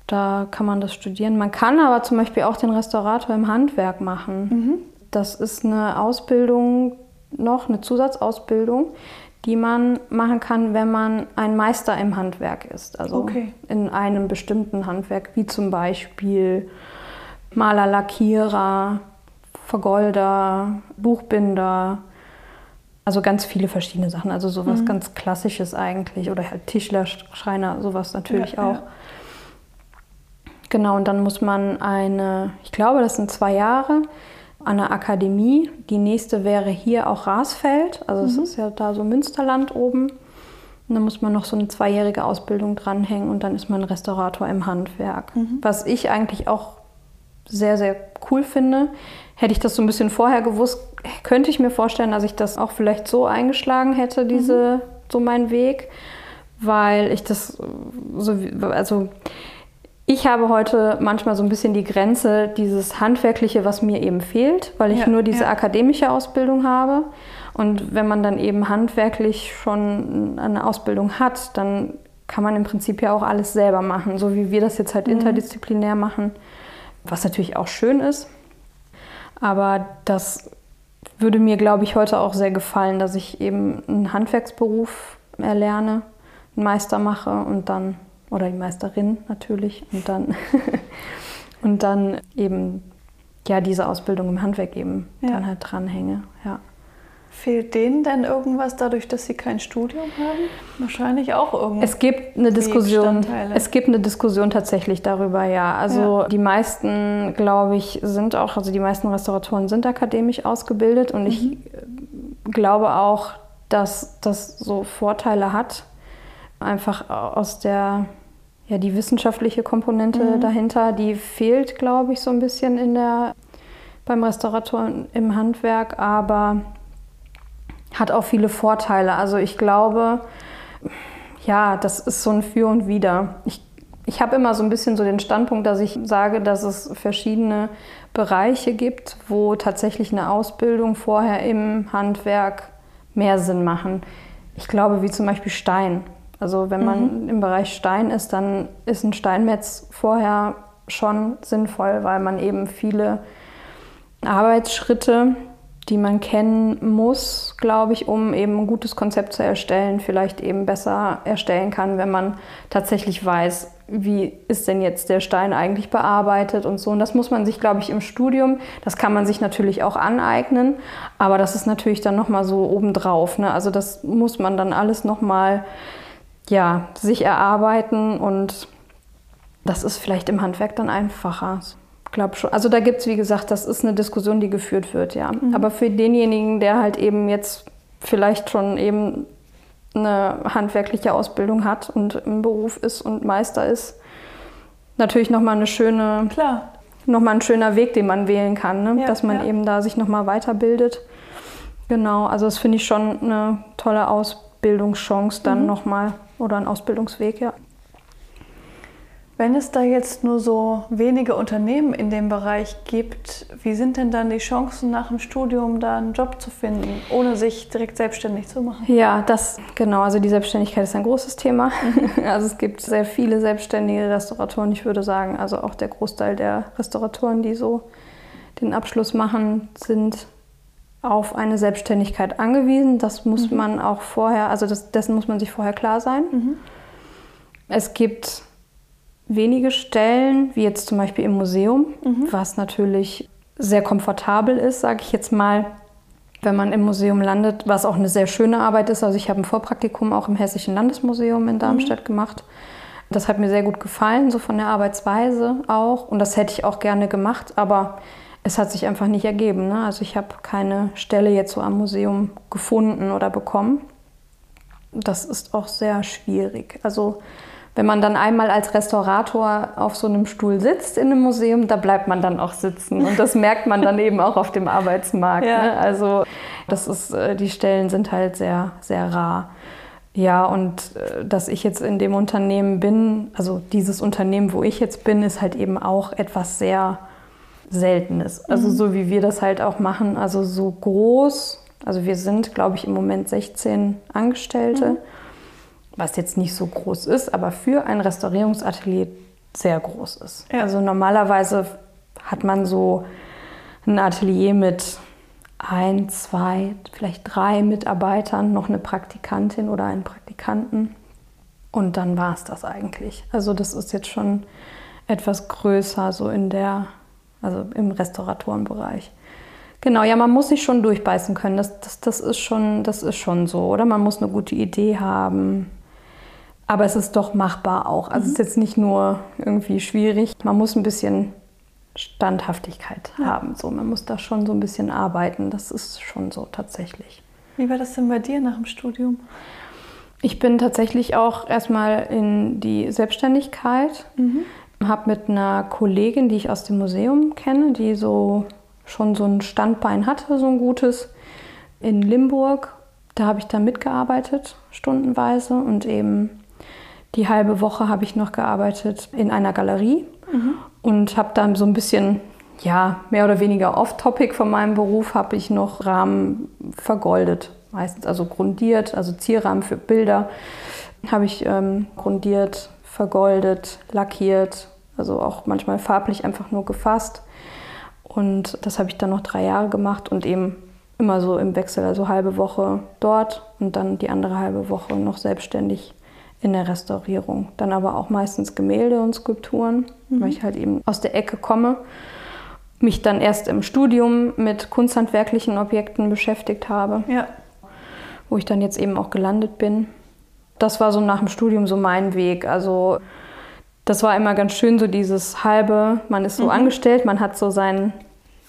Da kann man das studieren. Man kann aber zum Beispiel auch den Restaurator im Handwerk machen. Das ist eine Ausbildung, noch eine Zusatzausbildung, die man machen kann, wenn man ein Meister im Handwerk ist. Also Okay. in einem bestimmten Handwerk, wie zum Beispiel Maler, Lackierer, Vergolder, Buchbinder. Also ganz viele verschiedene Sachen. Also sowas ganz Klassisches eigentlich. Oder halt Tischler, Schreiner, sowas natürlich Ja, auch. ja. Genau, und dann muss man eine, ich glaube, das sind zwei Jahre, an der Akademie. Die nächste wäre hier auch Rasfeld. Also es ist ja da so Münsterland oben. Und dann muss man noch so eine zweijährige Ausbildung dranhängen und dann ist man Restaurator im Handwerk. Was ich eigentlich auch sehr, sehr cool finde. Hätte ich das so ein bisschen vorher gewusst, könnte ich mir vorstellen, dass ich das auch vielleicht so eingeschlagen hätte, diese, so mein Weg. Weil ich das so, also ich habe heute manchmal so ein bisschen die Grenze, dieses Handwerkliche, was mir eben fehlt, weil ich Ja, nur diese ja. akademische Ausbildung habe. Und wenn man dann eben handwerklich schon eine Ausbildung hat, dann kann man im Prinzip ja auch alles selber machen, so wie wir das jetzt halt interdisziplinär machen. was natürlich auch schön ist. Aber das würde mir, glaube ich, heute auch sehr gefallen, dass ich eben einen Handwerksberuf erlerne, einen Meister mache und dann, oder die Meisterin natürlich, und dann, *laughs* und dann eben ja diese Ausbildung im Handwerk eben ja. dann halt dranhänge. Ja. Fehlt denen denn irgendwas dadurch, dass sie kein Studium haben? Wahrscheinlich auch irgendwas. Es gibt eine Diskussion. Es gibt eine Diskussion tatsächlich darüber, ja. Also ja. die meisten, glaube ich, sind auch, also die meisten Restauratoren sind akademisch ausgebildet und mhm. ich glaube auch, dass das so Vorteile hat. Einfach aus der, ja, die wissenschaftliche Komponente mhm. dahinter, die fehlt, glaube ich, so ein bisschen in der, beim Restaurator im Handwerk, aber hat auch viele Vorteile. Also ich glaube, ja, das ist so ein Für und Wider. Ich, ich habe immer so ein bisschen so den Standpunkt, dass ich sage, dass es verschiedene Bereiche gibt, wo tatsächlich eine Ausbildung vorher im Handwerk mehr Sinn machen. Ich glaube, wie zum Beispiel Stein. Also wenn man mhm. im Bereich Stein ist, dann ist ein Steinmetz vorher schon sinnvoll, weil man eben viele Arbeitsschritte die man kennen muss, glaube ich, um eben ein gutes Konzept zu erstellen, vielleicht eben besser erstellen kann, wenn man tatsächlich weiß, wie ist denn jetzt der Stein eigentlich bearbeitet und so. Und das muss man sich, glaube ich, im Studium, das kann man sich natürlich auch aneignen, aber das ist natürlich dann nochmal so obendrauf. Ne? Also das muss man dann alles nochmal, ja, sich erarbeiten und das ist vielleicht im Handwerk dann einfacher glaube schon. Also da gibt es, wie gesagt, das ist eine Diskussion, die geführt wird, ja. Mhm. Aber für denjenigen, der halt eben jetzt vielleicht schon eben eine handwerkliche Ausbildung hat und im Beruf ist und Meister ist, natürlich nochmal eine schöne, Klar. nochmal ein schöner Weg, den man wählen kann, ne? Ja, dass man ja. eben da sich nochmal weiterbildet. Genau, also das finde ich schon eine tolle Ausbildungschance dann mhm. nochmal oder ein Ausbildungsweg, ja. Wenn es da jetzt nur so wenige Unternehmen in dem Bereich gibt, wie sind denn dann die Chancen nach dem Studium da einen Job zu finden, ohne sich direkt selbstständig zu machen? Ja, das genau. Also die Selbstständigkeit ist ein großes Thema. Mhm. *laughs* Also es gibt sehr viele selbstständige Restauratoren. Ich würde sagen, also auch der Großteil der Restauratoren, die so den Abschluss machen, sind auf eine Selbstständigkeit angewiesen. Das muss mhm. man auch vorher, also das, dessen muss man sich vorher klar sein. Mhm. Es gibt wenige Stellen, wie jetzt zum Beispiel im Museum, mhm. was natürlich sehr komfortabel ist, sage ich jetzt mal, wenn man im Museum landet, was auch eine sehr schöne Arbeit ist. Also ich habe ein Vorpraktikum auch im Hessischen Landesmuseum in Darmstadt mhm. gemacht. Das hat mir sehr gut gefallen, so von der Arbeitsweise auch. Und das hätte ich auch gerne gemacht, aber es hat sich einfach nicht ergeben. Ne? Also ich habe keine Stelle jetzt so am Museum gefunden oder bekommen. Das ist auch sehr schwierig. Also wenn man dann einmal als Restaurator auf so einem Stuhl sitzt in einem Museum, da bleibt man dann auch sitzen. Und das merkt man dann eben auch auf dem Arbeitsmarkt. Ja. Ne? Also das ist, äh, die Stellen sind halt sehr, sehr rar. Ja, und äh, dass ich jetzt in dem Unternehmen bin, also dieses Unternehmen, wo ich jetzt bin, ist halt eben auch etwas sehr Seltenes. Also mhm. so wie wir das halt auch machen, also so groß. Also wir sind, glaube ich, im Moment 16 Angestellte. Mhm was jetzt nicht so groß ist, aber für ein Restaurierungsatelier sehr groß ist. Ja. Also normalerweise hat man so ein Atelier mit ein, zwei, vielleicht drei Mitarbeitern, noch eine Praktikantin oder einen Praktikanten. Und dann war es das eigentlich. Also das ist jetzt schon etwas größer, so in der, also im Restauratorenbereich. Genau, ja, man muss sich schon durchbeißen können. Das, das, das, ist schon, das ist schon so, oder? Man muss eine gute Idee haben. Aber es ist doch machbar auch. Also mhm. es ist jetzt nicht nur irgendwie schwierig. Man muss ein bisschen Standhaftigkeit ja. haben. So, man muss da schon so ein bisschen arbeiten. Das ist schon so tatsächlich. Wie war das denn bei dir nach dem Studium? Ich bin tatsächlich auch erstmal in die Selbstständigkeit. Mhm. Habe mit einer Kollegin, die ich aus dem Museum kenne, die so schon so ein Standbein hatte, so ein gutes, in Limburg. Da habe ich dann mitgearbeitet, stundenweise und eben die halbe Woche habe ich noch gearbeitet in einer Galerie mhm. und habe dann so ein bisschen, ja, mehr oder weniger off-topic von meinem Beruf, habe ich noch Rahmen vergoldet. Meistens also grundiert, also Zierrahmen für Bilder habe ich ähm, grundiert, vergoldet, lackiert. Also auch manchmal farblich einfach nur gefasst. Und das habe ich dann noch drei Jahre gemacht und eben immer so im Wechsel, also halbe Woche dort und dann die andere halbe Woche noch selbstständig in der Restaurierung. Dann aber auch meistens Gemälde und Skulpturen, mhm. weil ich halt eben aus der Ecke komme. Mich dann erst im Studium mit kunsthandwerklichen Objekten beschäftigt habe, ja. wo ich dann jetzt eben auch gelandet bin. Das war so nach dem Studium so mein Weg. Also das war immer ganz schön, so dieses halbe, man ist so mhm. angestellt, man hat so seinen,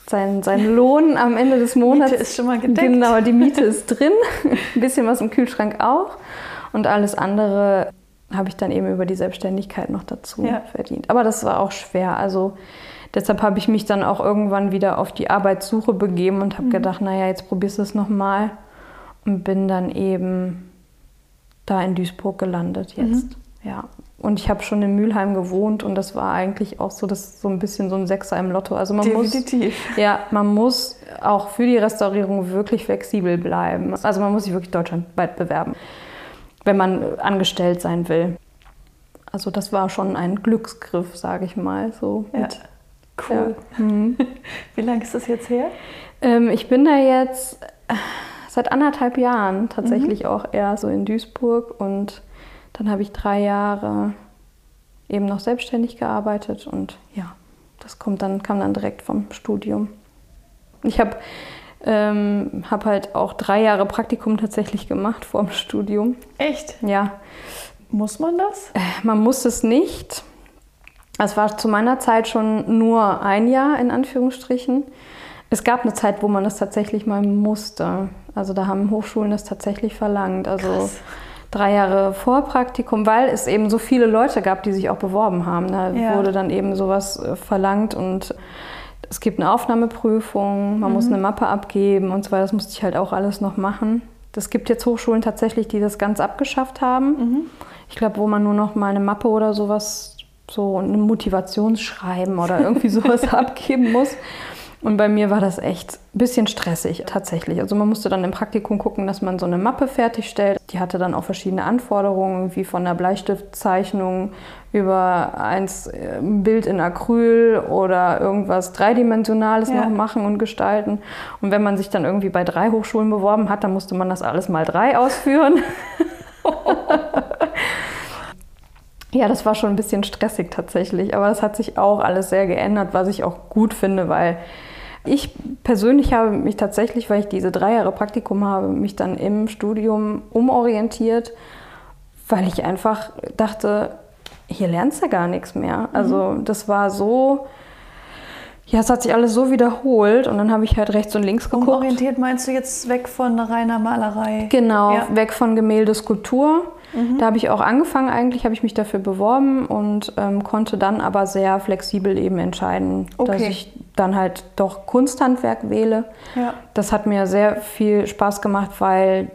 seinen, seinen Lohn am Ende des Monats. Miete ist schon mal gedeckt. Genau, die Miete ist drin, *laughs* ein bisschen was im Kühlschrank auch. Und alles andere habe ich dann eben über die Selbstständigkeit noch dazu ja. verdient. Aber das war auch schwer. Also deshalb habe ich mich dann auch irgendwann wieder auf die Arbeitssuche begeben und habe mhm. gedacht, naja, jetzt probierst du es nochmal. Und bin dann eben da in Duisburg gelandet jetzt. Mhm. Ja, und ich habe schon in Mülheim gewohnt und das war eigentlich auch so, das so ein bisschen so ein Sechser im Lotto. Also man Definitiv. muss, ja, man muss auch für die Restaurierung wirklich flexibel bleiben. Also man muss sich wirklich deutschlandweit bewerben, wenn man angestellt sein will. Also das war schon ein Glücksgriff, sage ich mal. So ja. Mit, cool. Ja. Mhm. *laughs* Wie lange ist das jetzt her? Ähm, ich bin da jetzt seit anderthalb Jahren tatsächlich mhm. auch eher so in Duisburg und dann habe ich drei Jahre eben noch selbstständig gearbeitet und ja, das kommt dann, kam dann direkt vom Studium. Ich habe ähm, hab halt auch drei Jahre Praktikum tatsächlich gemacht vor dem Studium. Echt? Ja. Muss man das? Äh, man muss es nicht. Es war zu meiner Zeit schon nur ein Jahr in Anführungsstrichen. Es gab eine Zeit, wo man das tatsächlich mal musste. Also da haben Hochschulen das tatsächlich verlangt. Also Krass drei Jahre Vorpraktikum, weil es eben so viele Leute gab, die sich auch beworben haben. Da ja. wurde dann eben sowas äh, verlangt und es gibt eine Aufnahmeprüfung, man mhm. muss eine Mappe abgeben und so weiter. Das musste ich halt auch alles noch machen. Es gibt jetzt Hochschulen tatsächlich, die das ganz abgeschafft haben. Mhm. Ich glaube, wo man nur noch mal eine Mappe oder sowas, so ein Motivationsschreiben oder irgendwie sowas *laughs* abgeben muss. Und bei mir war das echt ein bisschen stressig tatsächlich. Also man musste dann im Praktikum gucken, dass man so eine Mappe fertigstellt. Die hatte dann auch verschiedene Anforderungen, wie von der Bleistiftzeichnung über ein Bild in Acryl oder irgendwas Dreidimensionales ja. noch machen und gestalten. Und wenn man sich dann irgendwie bei drei Hochschulen beworben hat, dann musste man das alles mal drei *laughs* ausführen. *laughs* Ja, das war schon ein bisschen stressig tatsächlich, aber das hat sich auch alles sehr geändert, was ich auch gut finde, weil ich persönlich habe mich tatsächlich, weil ich diese drei Jahre Praktikum habe, mich dann im Studium umorientiert, weil ich einfach dachte, hier lernst du gar nichts mehr. Also mhm. das war so, ja, es hat sich alles so wiederholt und dann habe ich halt rechts und links geguckt. Umorientiert meinst du jetzt weg von reiner Malerei? Genau, ja. weg von Gemälde, Skulptur. Mhm. Da habe ich auch angefangen, eigentlich habe ich mich dafür beworben und ähm, konnte dann aber sehr flexibel eben entscheiden, okay. dass ich dann halt doch Kunsthandwerk wähle. Ja. Das hat mir sehr viel Spaß gemacht, weil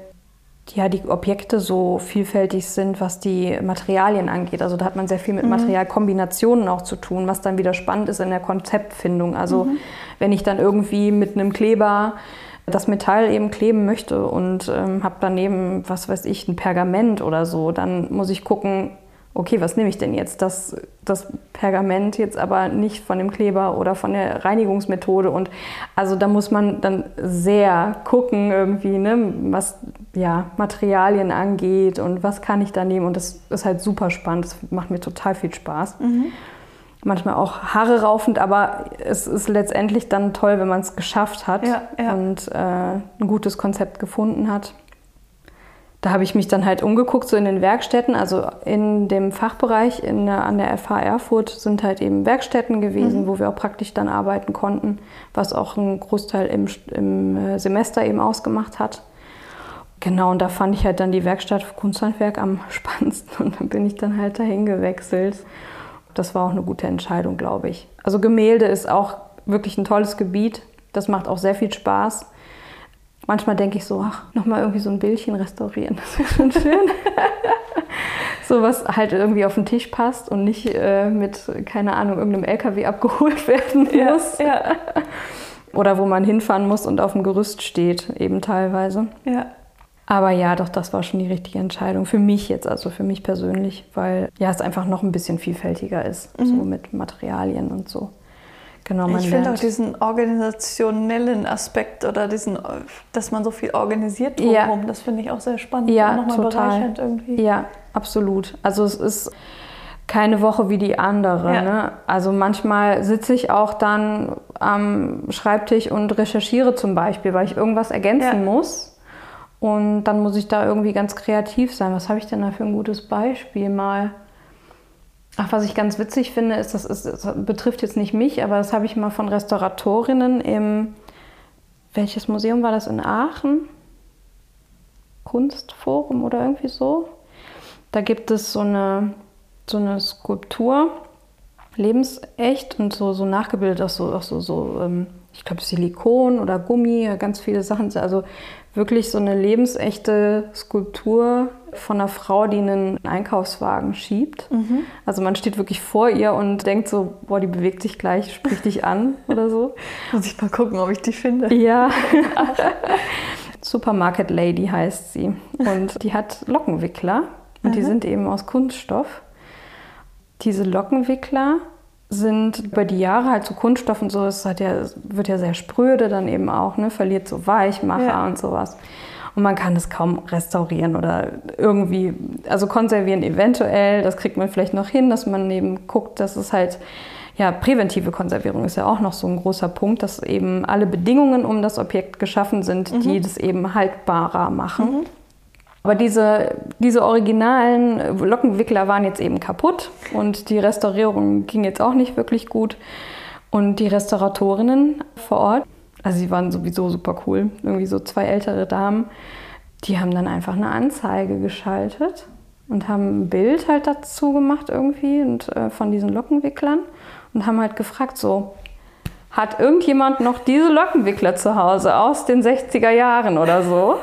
ja, die Objekte so vielfältig sind, was die Materialien angeht. Also da hat man sehr viel mit mhm. Materialkombinationen auch zu tun, was dann wieder spannend ist in der Konzeptfindung. Also mhm. wenn ich dann irgendwie mit einem Kleber das Metall eben kleben möchte und ähm, habe daneben, was weiß ich, ein Pergament oder so, dann muss ich gucken, okay, was nehme ich denn jetzt? Das, das Pergament jetzt aber nicht von dem Kleber oder von der Reinigungsmethode. Und also da muss man dann sehr gucken, irgendwie, ne, was ja, Materialien angeht und was kann ich da nehmen. Und das ist halt super spannend. Das macht mir total viel Spaß. Mhm manchmal auch Haare raufend, aber es ist letztendlich dann toll, wenn man es geschafft hat ja, ja. und äh, ein gutes Konzept gefunden hat. Da habe ich mich dann halt umgeguckt, so in den Werkstätten, also in dem Fachbereich in an der FH Erfurt sind halt eben Werkstätten gewesen, mhm. wo wir auch praktisch dann arbeiten konnten, was auch einen Großteil im, im äh, Semester eben ausgemacht hat. Genau, und da fand ich halt dann die Werkstatt für Kunsthandwerk am *laughs* spannendsten und dann bin ich dann halt dahin gewechselt das war auch eine gute Entscheidung, glaube ich. Also Gemälde ist auch wirklich ein tolles Gebiet. Das macht auch sehr viel Spaß. Manchmal denke ich so, ach, nochmal irgendwie so ein Bildchen restaurieren. Das wäre schon schön. *laughs* so was halt irgendwie auf den Tisch passt und nicht äh, mit, keine Ahnung, irgendeinem LKW abgeholt *laughs* werden muss. Ja, ja. Oder wo man hinfahren muss und auf dem Gerüst steht, eben teilweise. Ja. Aber ja, doch, das war schon die richtige Entscheidung. Für mich jetzt, also für mich persönlich, weil ja, es einfach noch ein bisschen vielfältiger ist, mhm. so mit Materialien und so. Genau, ich finde auch diesen organisationellen Aspekt oder diesen, dass man so viel organisiert drumherum, ja. das finde ich auch sehr spannend. Ja, total. Irgendwie. Ja, absolut. Also es ist keine Woche wie die andere. Ja. Ne? Also manchmal sitze ich auch dann am Schreibtisch und recherchiere zum Beispiel, weil ich irgendwas ergänzen ja. muss. Und dann muss ich da irgendwie ganz kreativ sein. Was habe ich denn da für ein gutes Beispiel mal? Ach, was ich ganz witzig finde, ist, das, ist, das betrifft jetzt nicht mich, aber das habe ich mal von Restauratorinnen im, welches Museum war das in Aachen? Kunstforum oder irgendwie so. Da gibt es so eine, so eine Skulptur, lebensecht und so, so nachgebildet aus so, auch so, so ähm, ich glaube, Silikon oder Gummi, ganz viele Sachen. Also wirklich so eine lebensechte Skulptur von einer Frau, die einen Einkaufswagen schiebt. Mhm. Also man steht wirklich vor ihr und denkt so, boah, die bewegt sich gleich, spricht dich an *laughs* oder so. Muss ich mal gucken, ob ich die finde. Ja. *laughs* Supermarket Lady heißt sie. Und die hat Lockenwickler und mhm. die sind eben aus Kunststoff. Diese Lockenwickler sind über die Jahre halt so Kunststoff und so, es hat ja, wird ja sehr spröde dann eben auch, ne? verliert so Weichmacher ja. und sowas. Und man kann es kaum restaurieren oder irgendwie, also konservieren eventuell, das kriegt man vielleicht noch hin, dass man eben guckt, dass es halt, ja, präventive Konservierung ist ja auch noch so ein großer Punkt, dass eben alle Bedingungen um das Objekt geschaffen sind, mhm. die das eben haltbarer machen. Mhm. Aber diese, diese originalen Lockenwickler waren jetzt eben kaputt und die Restaurierung ging jetzt auch nicht wirklich gut. Und die Restauratorinnen vor Ort, also sie waren sowieso super cool, irgendwie so zwei ältere Damen, die haben dann einfach eine Anzeige geschaltet und haben ein Bild halt dazu gemacht irgendwie und äh, von diesen Lockenwicklern und haben halt gefragt so, hat irgendjemand noch diese Lockenwickler zu Hause aus den 60er Jahren oder so?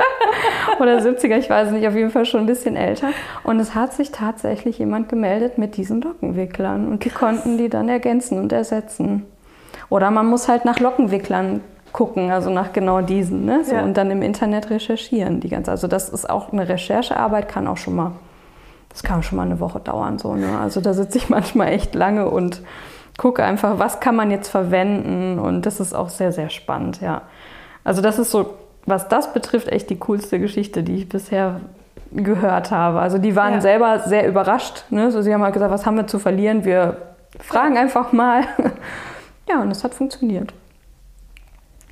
*laughs* oder 70er, ich weiß nicht, auf jeden Fall schon ein bisschen älter. Und es hat sich tatsächlich jemand gemeldet mit diesen Lockenwicklern und die Krass. konnten die dann ergänzen und ersetzen. Oder man muss halt nach Lockenwicklern gucken, also nach genau diesen, ne? So, ja. und dann im Internet recherchieren die ganze. Also das ist auch eine Recherchearbeit, kann auch schon mal, das kann schon mal eine Woche dauern, so. Ne? Also da sitze ich *laughs* manchmal echt lange und gucke einfach, was kann man jetzt verwenden und das ist auch sehr, sehr spannend, ja. Also das ist so, was das betrifft, echt die coolste Geschichte, die ich bisher gehört habe. Also die waren ja. selber sehr überrascht. Ne? So, sie haben halt gesagt, was haben wir zu verlieren? Wir fragen einfach mal. *laughs* ja, und es hat funktioniert.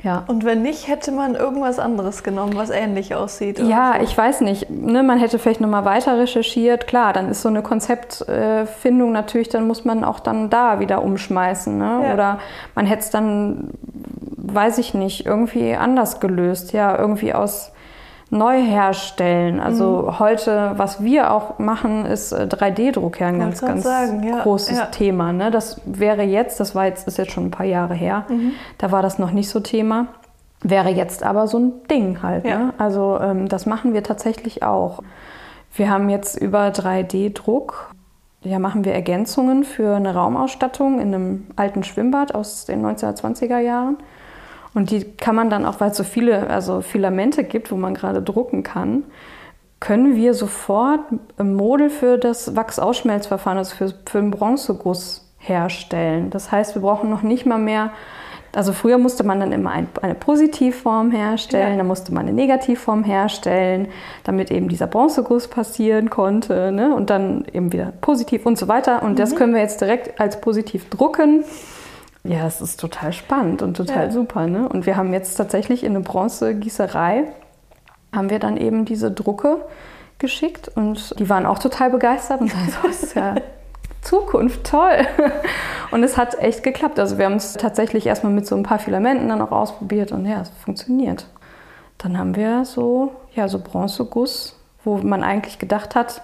Ja. Und wenn nicht, hätte man irgendwas anderes genommen, was ähnlich aussieht? Ja, so. ich weiß nicht. Ne, man hätte vielleicht nochmal weiter recherchiert. Klar, dann ist so eine Konzeptfindung natürlich, dann muss man auch dann da wieder umschmeißen. Ne? Ja. Oder man hätte es dann, weiß ich nicht, irgendwie anders gelöst. Ja, irgendwie aus neu herstellen. Also mhm. heute, was wir auch machen, ist 3D-Druck äh, ja ein ganz, ganz ja. großes ja. Thema. Ne? Das wäre jetzt, das war jetzt, ist jetzt schon ein paar Jahre her, mhm. da war das noch nicht so Thema. Wäre jetzt aber so ein Ding halt. Ja. Ne? Also ähm, das machen wir tatsächlich auch. Wir haben jetzt über 3D-Druck, ja, machen wir Ergänzungen für eine Raumausstattung in einem alten Schwimmbad aus den 1920er Jahren. Und die kann man dann auch, weil es so viele, also Filamente gibt, wo man gerade drucken kann, können wir sofort ein Model für das Wachsausschmelzverfahren, also für, für den Bronzeguss herstellen. Das heißt, wir brauchen noch nicht mal mehr also früher musste man dann immer ein, eine Positivform herstellen, ja. dann musste man eine Negativform herstellen, damit eben dieser Bronzeguss passieren konnte ne? und dann eben wieder positiv und so weiter. Und mhm. das können wir jetzt direkt als positiv drucken ja, es ist total spannend und total ja. super. Ne? Und wir haben jetzt tatsächlich in eine Bronzegießerei, haben wir dann eben diese Drucke geschickt und die waren auch total begeistert und sagen, so, *laughs* ist ja Zukunft, toll. Und es hat echt geklappt. Also wir haben es tatsächlich erstmal mit so ein paar Filamenten dann auch ausprobiert und ja, es funktioniert. Dann haben wir so, ja, so Bronzeguss, wo man eigentlich gedacht hat,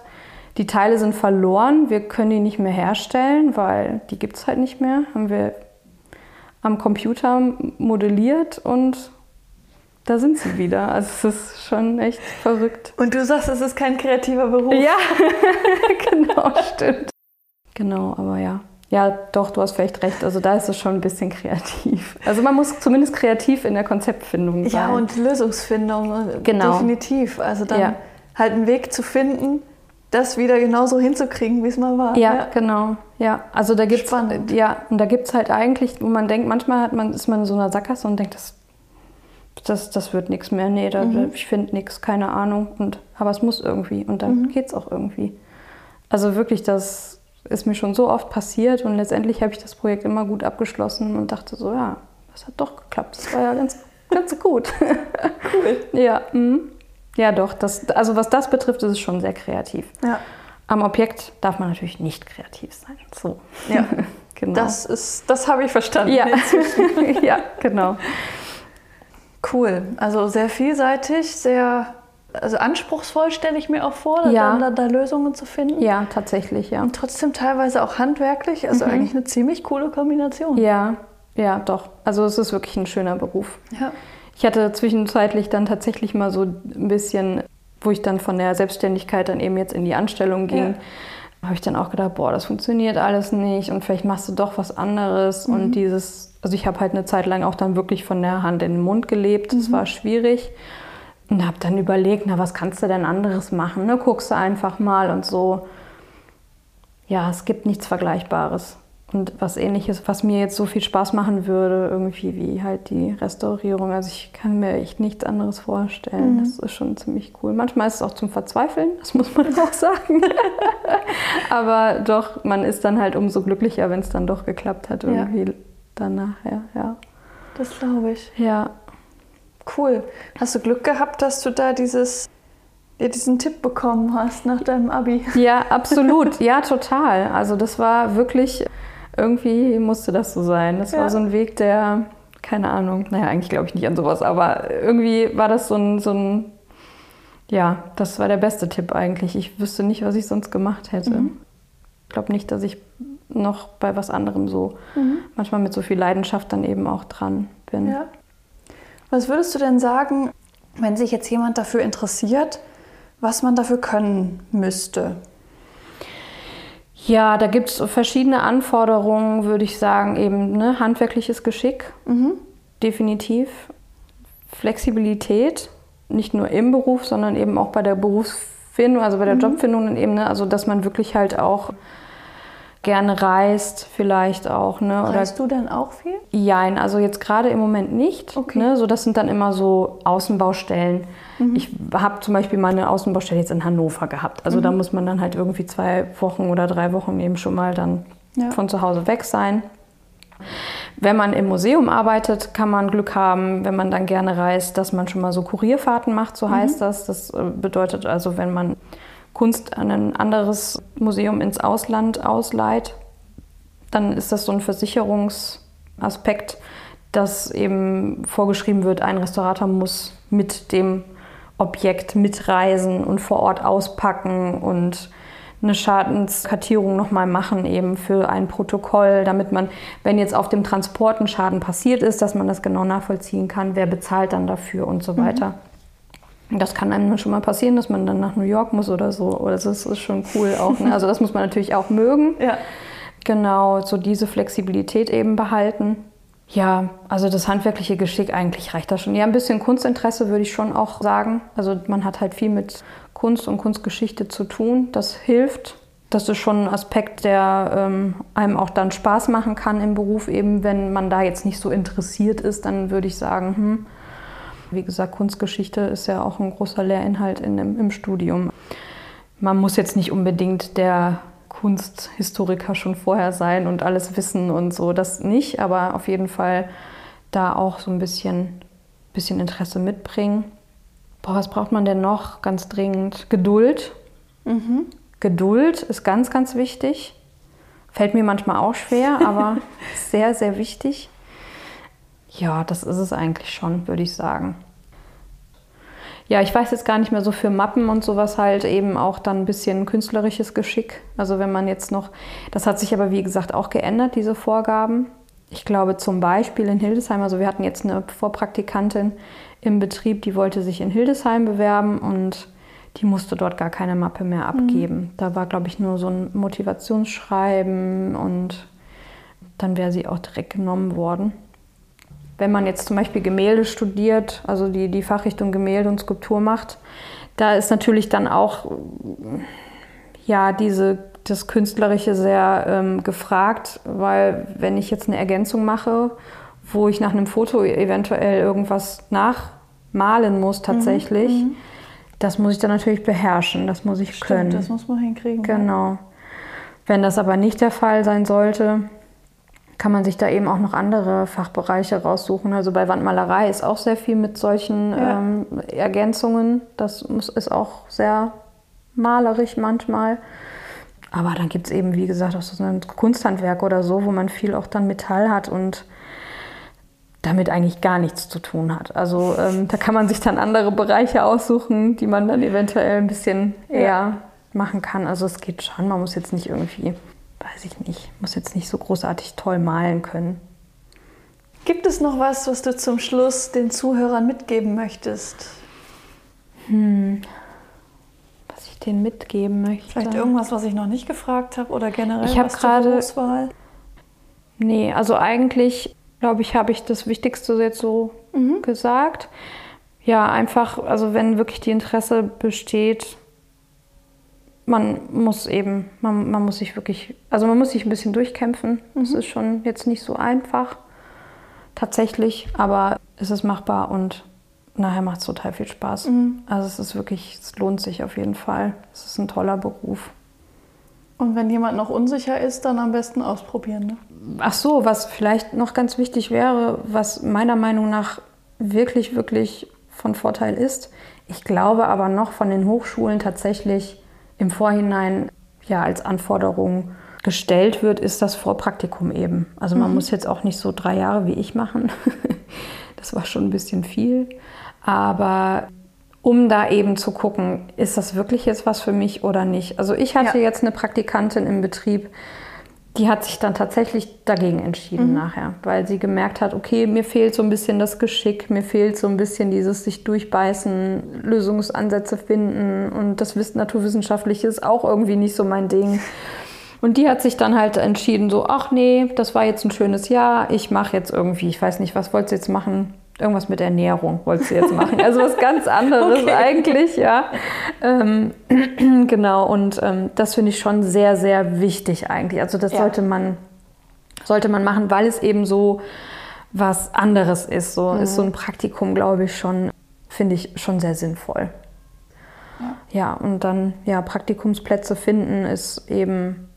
die Teile sind verloren, wir können die nicht mehr herstellen, weil die gibt es halt nicht mehr. Haben wir am Computer modelliert und da sind sie wieder. Also es ist schon echt verrückt. Und du sagst, es ist kein kreativer Beruf. Ja, *laughs* genau, stimmt. Genau, aber ja. Ja, doch, du hast vielleicht recht. Also da ist es schon ein bisschen kreativ. Also man muss zumindest kreativ in der Konzeptfindung sein. Ja, und Lösungsfindung, äh, Genau. definitiv. Also dann Ja. halt einen Weg zu finden, das wieder genauso hinzukriegen, wie es mal war. Ja, genau. Ja, also da gibt's Spannend. ja, und da gibt's halt eigentlich, wo man denkt, manchmal hat man, ist man in so einer Sackgasse und denkt, das, das, das wird nichts mehr. Nee, da, Mhm. ich finde nichts, keine Ahnung. Und, aber es muss irgendwie und dann Mhm. geht's auch irgendwie. Also wirklich, das ist mir schon so oft passiert und letztendlich habe ich das Projekt immer gut abgeschlossen und dachte so, ja, das hat doch geklappt. Das war ja ganz, ganz gut. *laughs* Cool. ja, mhm. Ja, doch. Das, also was das betrifft, ist es schon sehr kreativ. Ja, Am Objekt darf man natürlich nicht kreativ sein. So. Ja. *laughs* genau. das ist, das habe ich verstanden. ja. *laughs* ja, genau. Cool. Also sehr vielseitig, sehr also anspruchsvoll stelle ich mir auch vor, Ja. da, da Lösungen zu finden. Ja, tatsächlich, ja. Und trotzdem teilweise auch handwerklich. Also Mhm. eigentlich eine ziemlich coole Kombination. Ja, ja, doch. Also es ist wirklich ein schöner Beruf. Ja. Ich hatte zwischenzeitlich dann tatsächlich mal so ein bisschen, wo ich dann von der Selbstständigkeit dann eben jetzt in die Anstellung ging, habe ich dann auch gedacht, boah, das funktioniert alles nicht und vielleicht machst du doch was anderes. Und dieses, also ich habe halt eine Zeit lang auch dann wirklich von der Hand in den Mund gelebt. Das war schwierig. Und habe dann überlegt, na, was kannst du denn anderes machen? Ne, guckst du einfach mal und so. Ja, es gibt nichts Vergleichbares. Und was ähnliches, was mir jetzt so viel Spaß machen würde, irgendwie wie halt die Restaurierung. Also ich kann mir echt nichts anderes vorstellen. Das ist schon ziemlich cool. Manchmal ist es auch zum Verzweifeln, das muss man *laughs* auch sagen. *laughs* Aber doch, man ist dann halt umso glücklicher, wenn es dann doch geklappt hat, Ja. irgendwie danach, ja. Ja. Das glaube ich. ja. Cool. Hast du Glück gehabt, dass du da dieses, ja, diesen Tipp bekommen hast nach deinem Abi? Ja, absolut. Ja, total. Also das war wirklich, irgendwie musste das so sein. Das Ja. war so ein Weg, der, keine Ahnung, naja, eigentlich glaube ich nicht an sowas, aber irgendwie war das so ein, so ein, ja, das war der beste Tipp eigentlich. Ich wüsste nicht, was ich sonst gemacht hätte. Mhm. Ich glaube nicht, dass ich noch bei was anderem so manchmal mit so viel Leidenschaft dann eben auch dran bin. Ja. Was würdest du denn sagen, wenn sich jetzt jemand dafür interessiert, was man dafür können müsste? Ja, da gibt es verschiedene Anforderungen, würde ich sagen. Eben ne? handwerkliches Geschick, definitiv. Flexibilität, nicht nur im Beruf, sondern eben auch bei der Berufsfindung, also bei der Jobfindung dann eben. Ne? Also, dass man wirklich halt auch gerne reist, vielleicht auch. Ne? Oder Reist du denn auch viel? Jein, also jetzt gerade im Moment nicht. Okay. Ne? So, das sind dann immer so Außenbaustellen. Ich habe zum Beispiel mal eine Außenbaustelle jetzt in Hannover gehabt. Also da muss man dann halt irgendwie zwei Wochen oder drei Wochen eben schon mal dann Ja. von zu Hause weg sein. Wenn man im Museum arbeitet, kann man Glück haben, wenn man dann gerne reist, dass man schon mal so Kurierfahrten macht, so heißt das. Das äh, bedeutet also, wenn man Kunst an ein anderes Museum ins Ausland ausleiht, dann ist das so ein Versicherungsaspekt, dass eben vorgeschrieben wird, ein Restaurator muss mit dem Objekt mitreisen und vor Ort auspacken und eine Schadenskartierung nochmal machen, eben für ein Protokoll, damit man, wenn jetzt auf dem Transport ein Schaden passiert ist, dass man das genau nachvollziehen kann, wer bezahlt dann dafür und so weiter. Das kann einem schon mal passieren, dass man dann nach New York muss oder so. Oder das ist schon cool auch. Ne? Also das muss man natürlich auch mögen. *laughs* Ja. Genau, so diese Flexibilität eben behalten. Ja, also das handwerkliche Geschick eigentlich reicht da schon. Ja, ein bisschen Kunstinteresse würde ich schon auch sagen. Also man hat halt viel mit Kunst und Kunstgeschichte zu tun. Das hilft. Das ist schon ein Aspekt, der ähm, einem auch dann Spaß machen kann im Beruf. Eben wenn man da jetzt nicht so interessiert ist, dann würde ich sagen, hm, wie gesagt, Kunstgeschichte ist ja auch ein großer Lehrinhalt in dem, im Studium. Man muss jetzt nicht unbedingt der Kunsthistoriker schon vorher sein und alles wissen und so, das nicht, aber auf jeden Fall da auch so ein bisschen, bisschen Interesse mitbringen. Boah, was braucht man denn noch ganz dringend? Geduld. Geduld ist ganz, ganz wichtig. Fällt mir manchmal auch schwer, aber *laughs* sehr, sehr wichtig. Ja, das ist es eigentlich schon, würde ich sagen. Ja, ich weiß jetzt gar nicht mehr so für Mappen und sowas halt eben auch dann ein bisschen künstlerisches Geschick. Also wenn man jetzt noch, das hat sich aber wie gesagt auch geändert, diese Vorgaben. Ich glaube zum Beispiel in Hildesheim, also wir hatten jetzt eine Vorpraktikantin im Betrieb, die wollte sich in Hildesheim bewerben und die musste dort gar keine Mappe mehr abgeben. Da war, glaube ich, nur so ein Motivationsschreiben und dann wäre sie auch direkt genommen worden. Wenn man jetzt zum Beispiel Gemälde studiert, also die, die Fachrichtung Gemälde und Skulptur macht, da ist natürlich dann auch ja, diese, das Künstlerische sehr ähm, gefragt, weil wenn ich jetzt eine Ergänzung mache, wo ich nach einem Foto eventuell irgendwas nachmalen muss tatsächlich, mhm, das muss ich dann natürlich beherrschen, das muss ich Stimmt, können. das muss man hinkriegen. Genau. Wenn das aber nicht der Fall sein sollte, kann man sich da eben auch noch andere Fachbereiche raussuchen. Also bei Wandmalerei ist auch sehr viel mit solchen Ja. ähm, Ergänzungen. Das muss, ist auch sehr malerisch manchmal. Aber dann gibt es eben, wie gesagt, auch so ein Kunsthandwerk oder so, wo man viel auch dann Metall hat und damit eigentlich gar nichts zu tun hat. Also ähm, da kann man sich dann andere Bereiche aussuchen, die man dann eventuell ein bisschen Ja. eher machen kann. Also es geht schon, man muss jetzt nicht irgendwie, weiß ich nicht, muss jetzt nicht so großartig toll malen können. Gibt es noch was, was du zum Schluss den Zuhörern mitgeben möchtest? Was ich denen mitgeben möchte. Vielleicht irgendwas, was ich noch nicht gefragt habe oder generell Ich was zur gerade- Berufswahl? Nee, also eigentlich, glaube ich, habe ich das Wichtigste jetzt so gesagt. Ja, einfach, also wenn wirklich die Interesse besteht, man muss eben, man, man muss sich wirklich, also man muss sich ein bisschen durchkämpfen. Das ist schon jetzt nicht so einfach, tatsächlich, aber es ist machbar und nachher macht es total viel Spaß. Also es ist wirklich, es lohnt sich auf jeden Fall. Es ist ein toller Beruf. Und wenn jemand noch unsicher ist, dann am besten ausprobieren. Ne? Ach so, was vielleicht noch ganz wichtig wäre, was meiner Meinung nach wirklich, wirklich von Vorteil ist. Ich glaube aber noch von den Hochschulen tatsächlich im Vorhinein ja als Anforderung gestellt wird, ist das Vorpraktikum eben. Also man muss jetzt auch nicht so drei Jahre wie ich machen. *laughs* das war schon ein bisschen viel. Aber um da eben zu gucken, ist das wirklich jetzt was für mich oder nicht. Also ich hatte Ja. jetzt eine Praktikantin im Betrieb, die hat sich dann tatsächlich dagegen entschieden nachher, weil sie gemerkt hat, okay, mir fehlt so ein bisschen das Geschick, mir fehlt so ein bisschen dieses sich durchbeißen, Lösungsansätze finden und das Wissen Naturwissenschaftliche ist auch irgendwie nicht so mein Ding. Und die hat sich dann halt entschieden, so, ach nee, das war jetzt ein schönes Jahr, ich mache jetzt irgendwie, ich weiß nicht, was wollt ihr jetzt machen? Irgendwas mit Ernährung wollt sie jetzt machen. Also was ganz anderes *laughs* Okay. eigentlich, ja. Ähm, *clears throat* genau, und ähm, das finde ich schon sehr, sehr wichtig eigentlich. Also das Ja. sollte man sollte man machen, weil es eben so was anderes ist. So ist so ein Praktikum, glaube ich, schon, finde ich schon sehr sinnvoll. Ja. und dann ja, Praktikumsplätze finden ist eben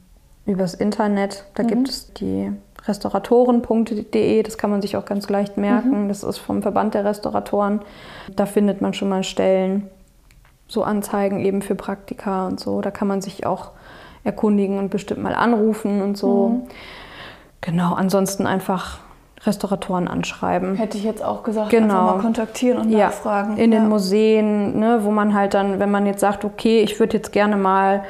übers Internet. Da gibt es die restauratoren.de, das kann man sich auch ganz leicht merken. Das ist vom Verband der Restauratoren. Da findet man schon mal Stellen, so Anzeigen eben für Praktika und so. Da kann man sich auch erkundigen und bestimmt mal anrufen und so. Genau, ansonsten einfach Restauratoren anschreiben. Hätte ich jetzt auch gesagt, Genau. einfach mal kontaktieren und Ja, nachfragen. in den Ja. Museen, ne, wo man halt dann, wenn man jetzt sagt, okay, ich würde jetzt gerne mal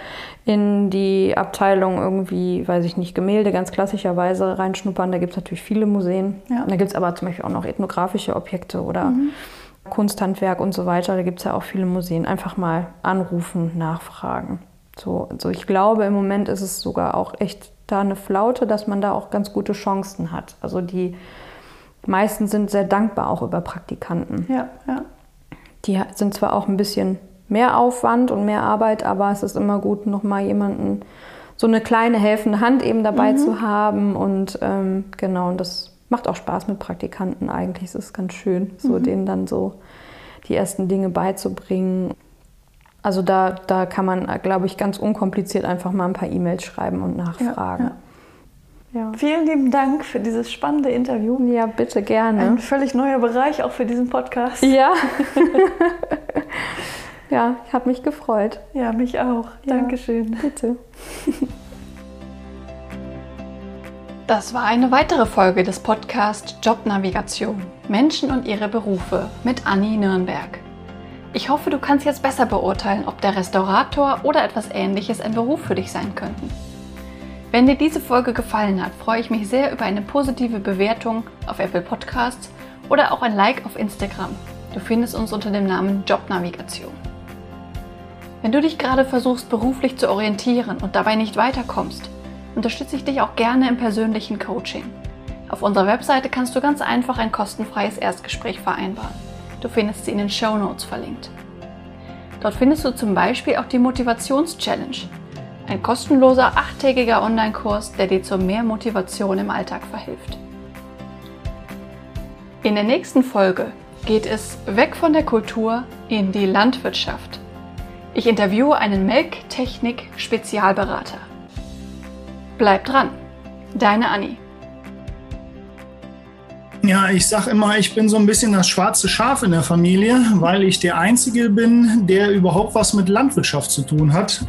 in die Abteilung irgendwie, weiß ich nicht, Gemälde ganz klassischerweise reinschnuppern, da gibt es natürlich viele Museen. Ja. Da gibt es aber zum Beispiel auch noch ethnografische Objekte oder Kunsthandwerk und so weiter. Da gibt es ja auch viele Museen. Einfach mal anrufen, nachfragen. So, also ich glaube, im Moment ist es sogar auch echt da eine Flaute, dass man da auch ganz gute Chancen hat. Also die meisten sind sehr dankbar auch über Praktikanten. Ja, ja. Die sind zwar auch ein bisschen mehr Aufwand und mehr Arbeit, aber es ist immer gut, nochmal jemanden, so eine kleine helfende Hand eben dabei zu haben. Und ähm, genau, und das macht auch Spaß mit Praktikanten eigentlich. Es ist ganz schön, so denen dann so die ersten Dinge beizubringen. Also da, da kann man, glaube ich, ganz unkompliziert einfach mal ein paar E-Mails schreiben und nachfragen. Ja, Vielen lieben Dank für dieses spannende Interview. ja. bitte gerne. Ein völlig neuer Bereich auch für diesen Podcast. Ja. *laughs* ja, ich habe mich gefreut. Ja, mich auch. Ja. Dankeschön. Bitte. *laughs* Das war eine weitere Folge des Podcasts Jobnavigation Menschen und ihre Berufe mit Anni Nürnberg. Ich hoffe, du kannst jetzt besser beurteilen, ob der Restaurator oder etwas ähnliches ein Beruf für dich sein könnten. Wenn dir diese Folge gefallen hat, freue ich mich sehr über eine positive Bewertung auf Apple Podcasts oder auch ein Like auf Instagram. Du findest uns unter dem Namen Jobnavigation. Wenn du dich gerade versuchst beruflich zu orientieren und dabei nicht weiterkommst, unterstütze ich dich auch gerne im persönlichen Coaching. Auf unserer Webseite kannst du ganz einfach ein kostenfreies Erstgespräch vereinbaren. Du findest sie in den Show Notes verlinkt. Dort findest du zum Beispiel auch die Motivations-Challenge, ein kostenloser achttägiger Online-Kurs, der dir zu mehr Motivation im Alltag verhilft. In der nächsten Folge geht es weg von der Kultur in die Landwirtschaft. Ich interviewe einen Melktechnik-Spezialberater. Bleib dran, deine Anni. Ja, ich sage immer, ich bin so ein bisschen das schwarze Schaf in der Familie, weil ich der Einzige bin, der überhaupt was mit Landwirtschaft zu tun hat.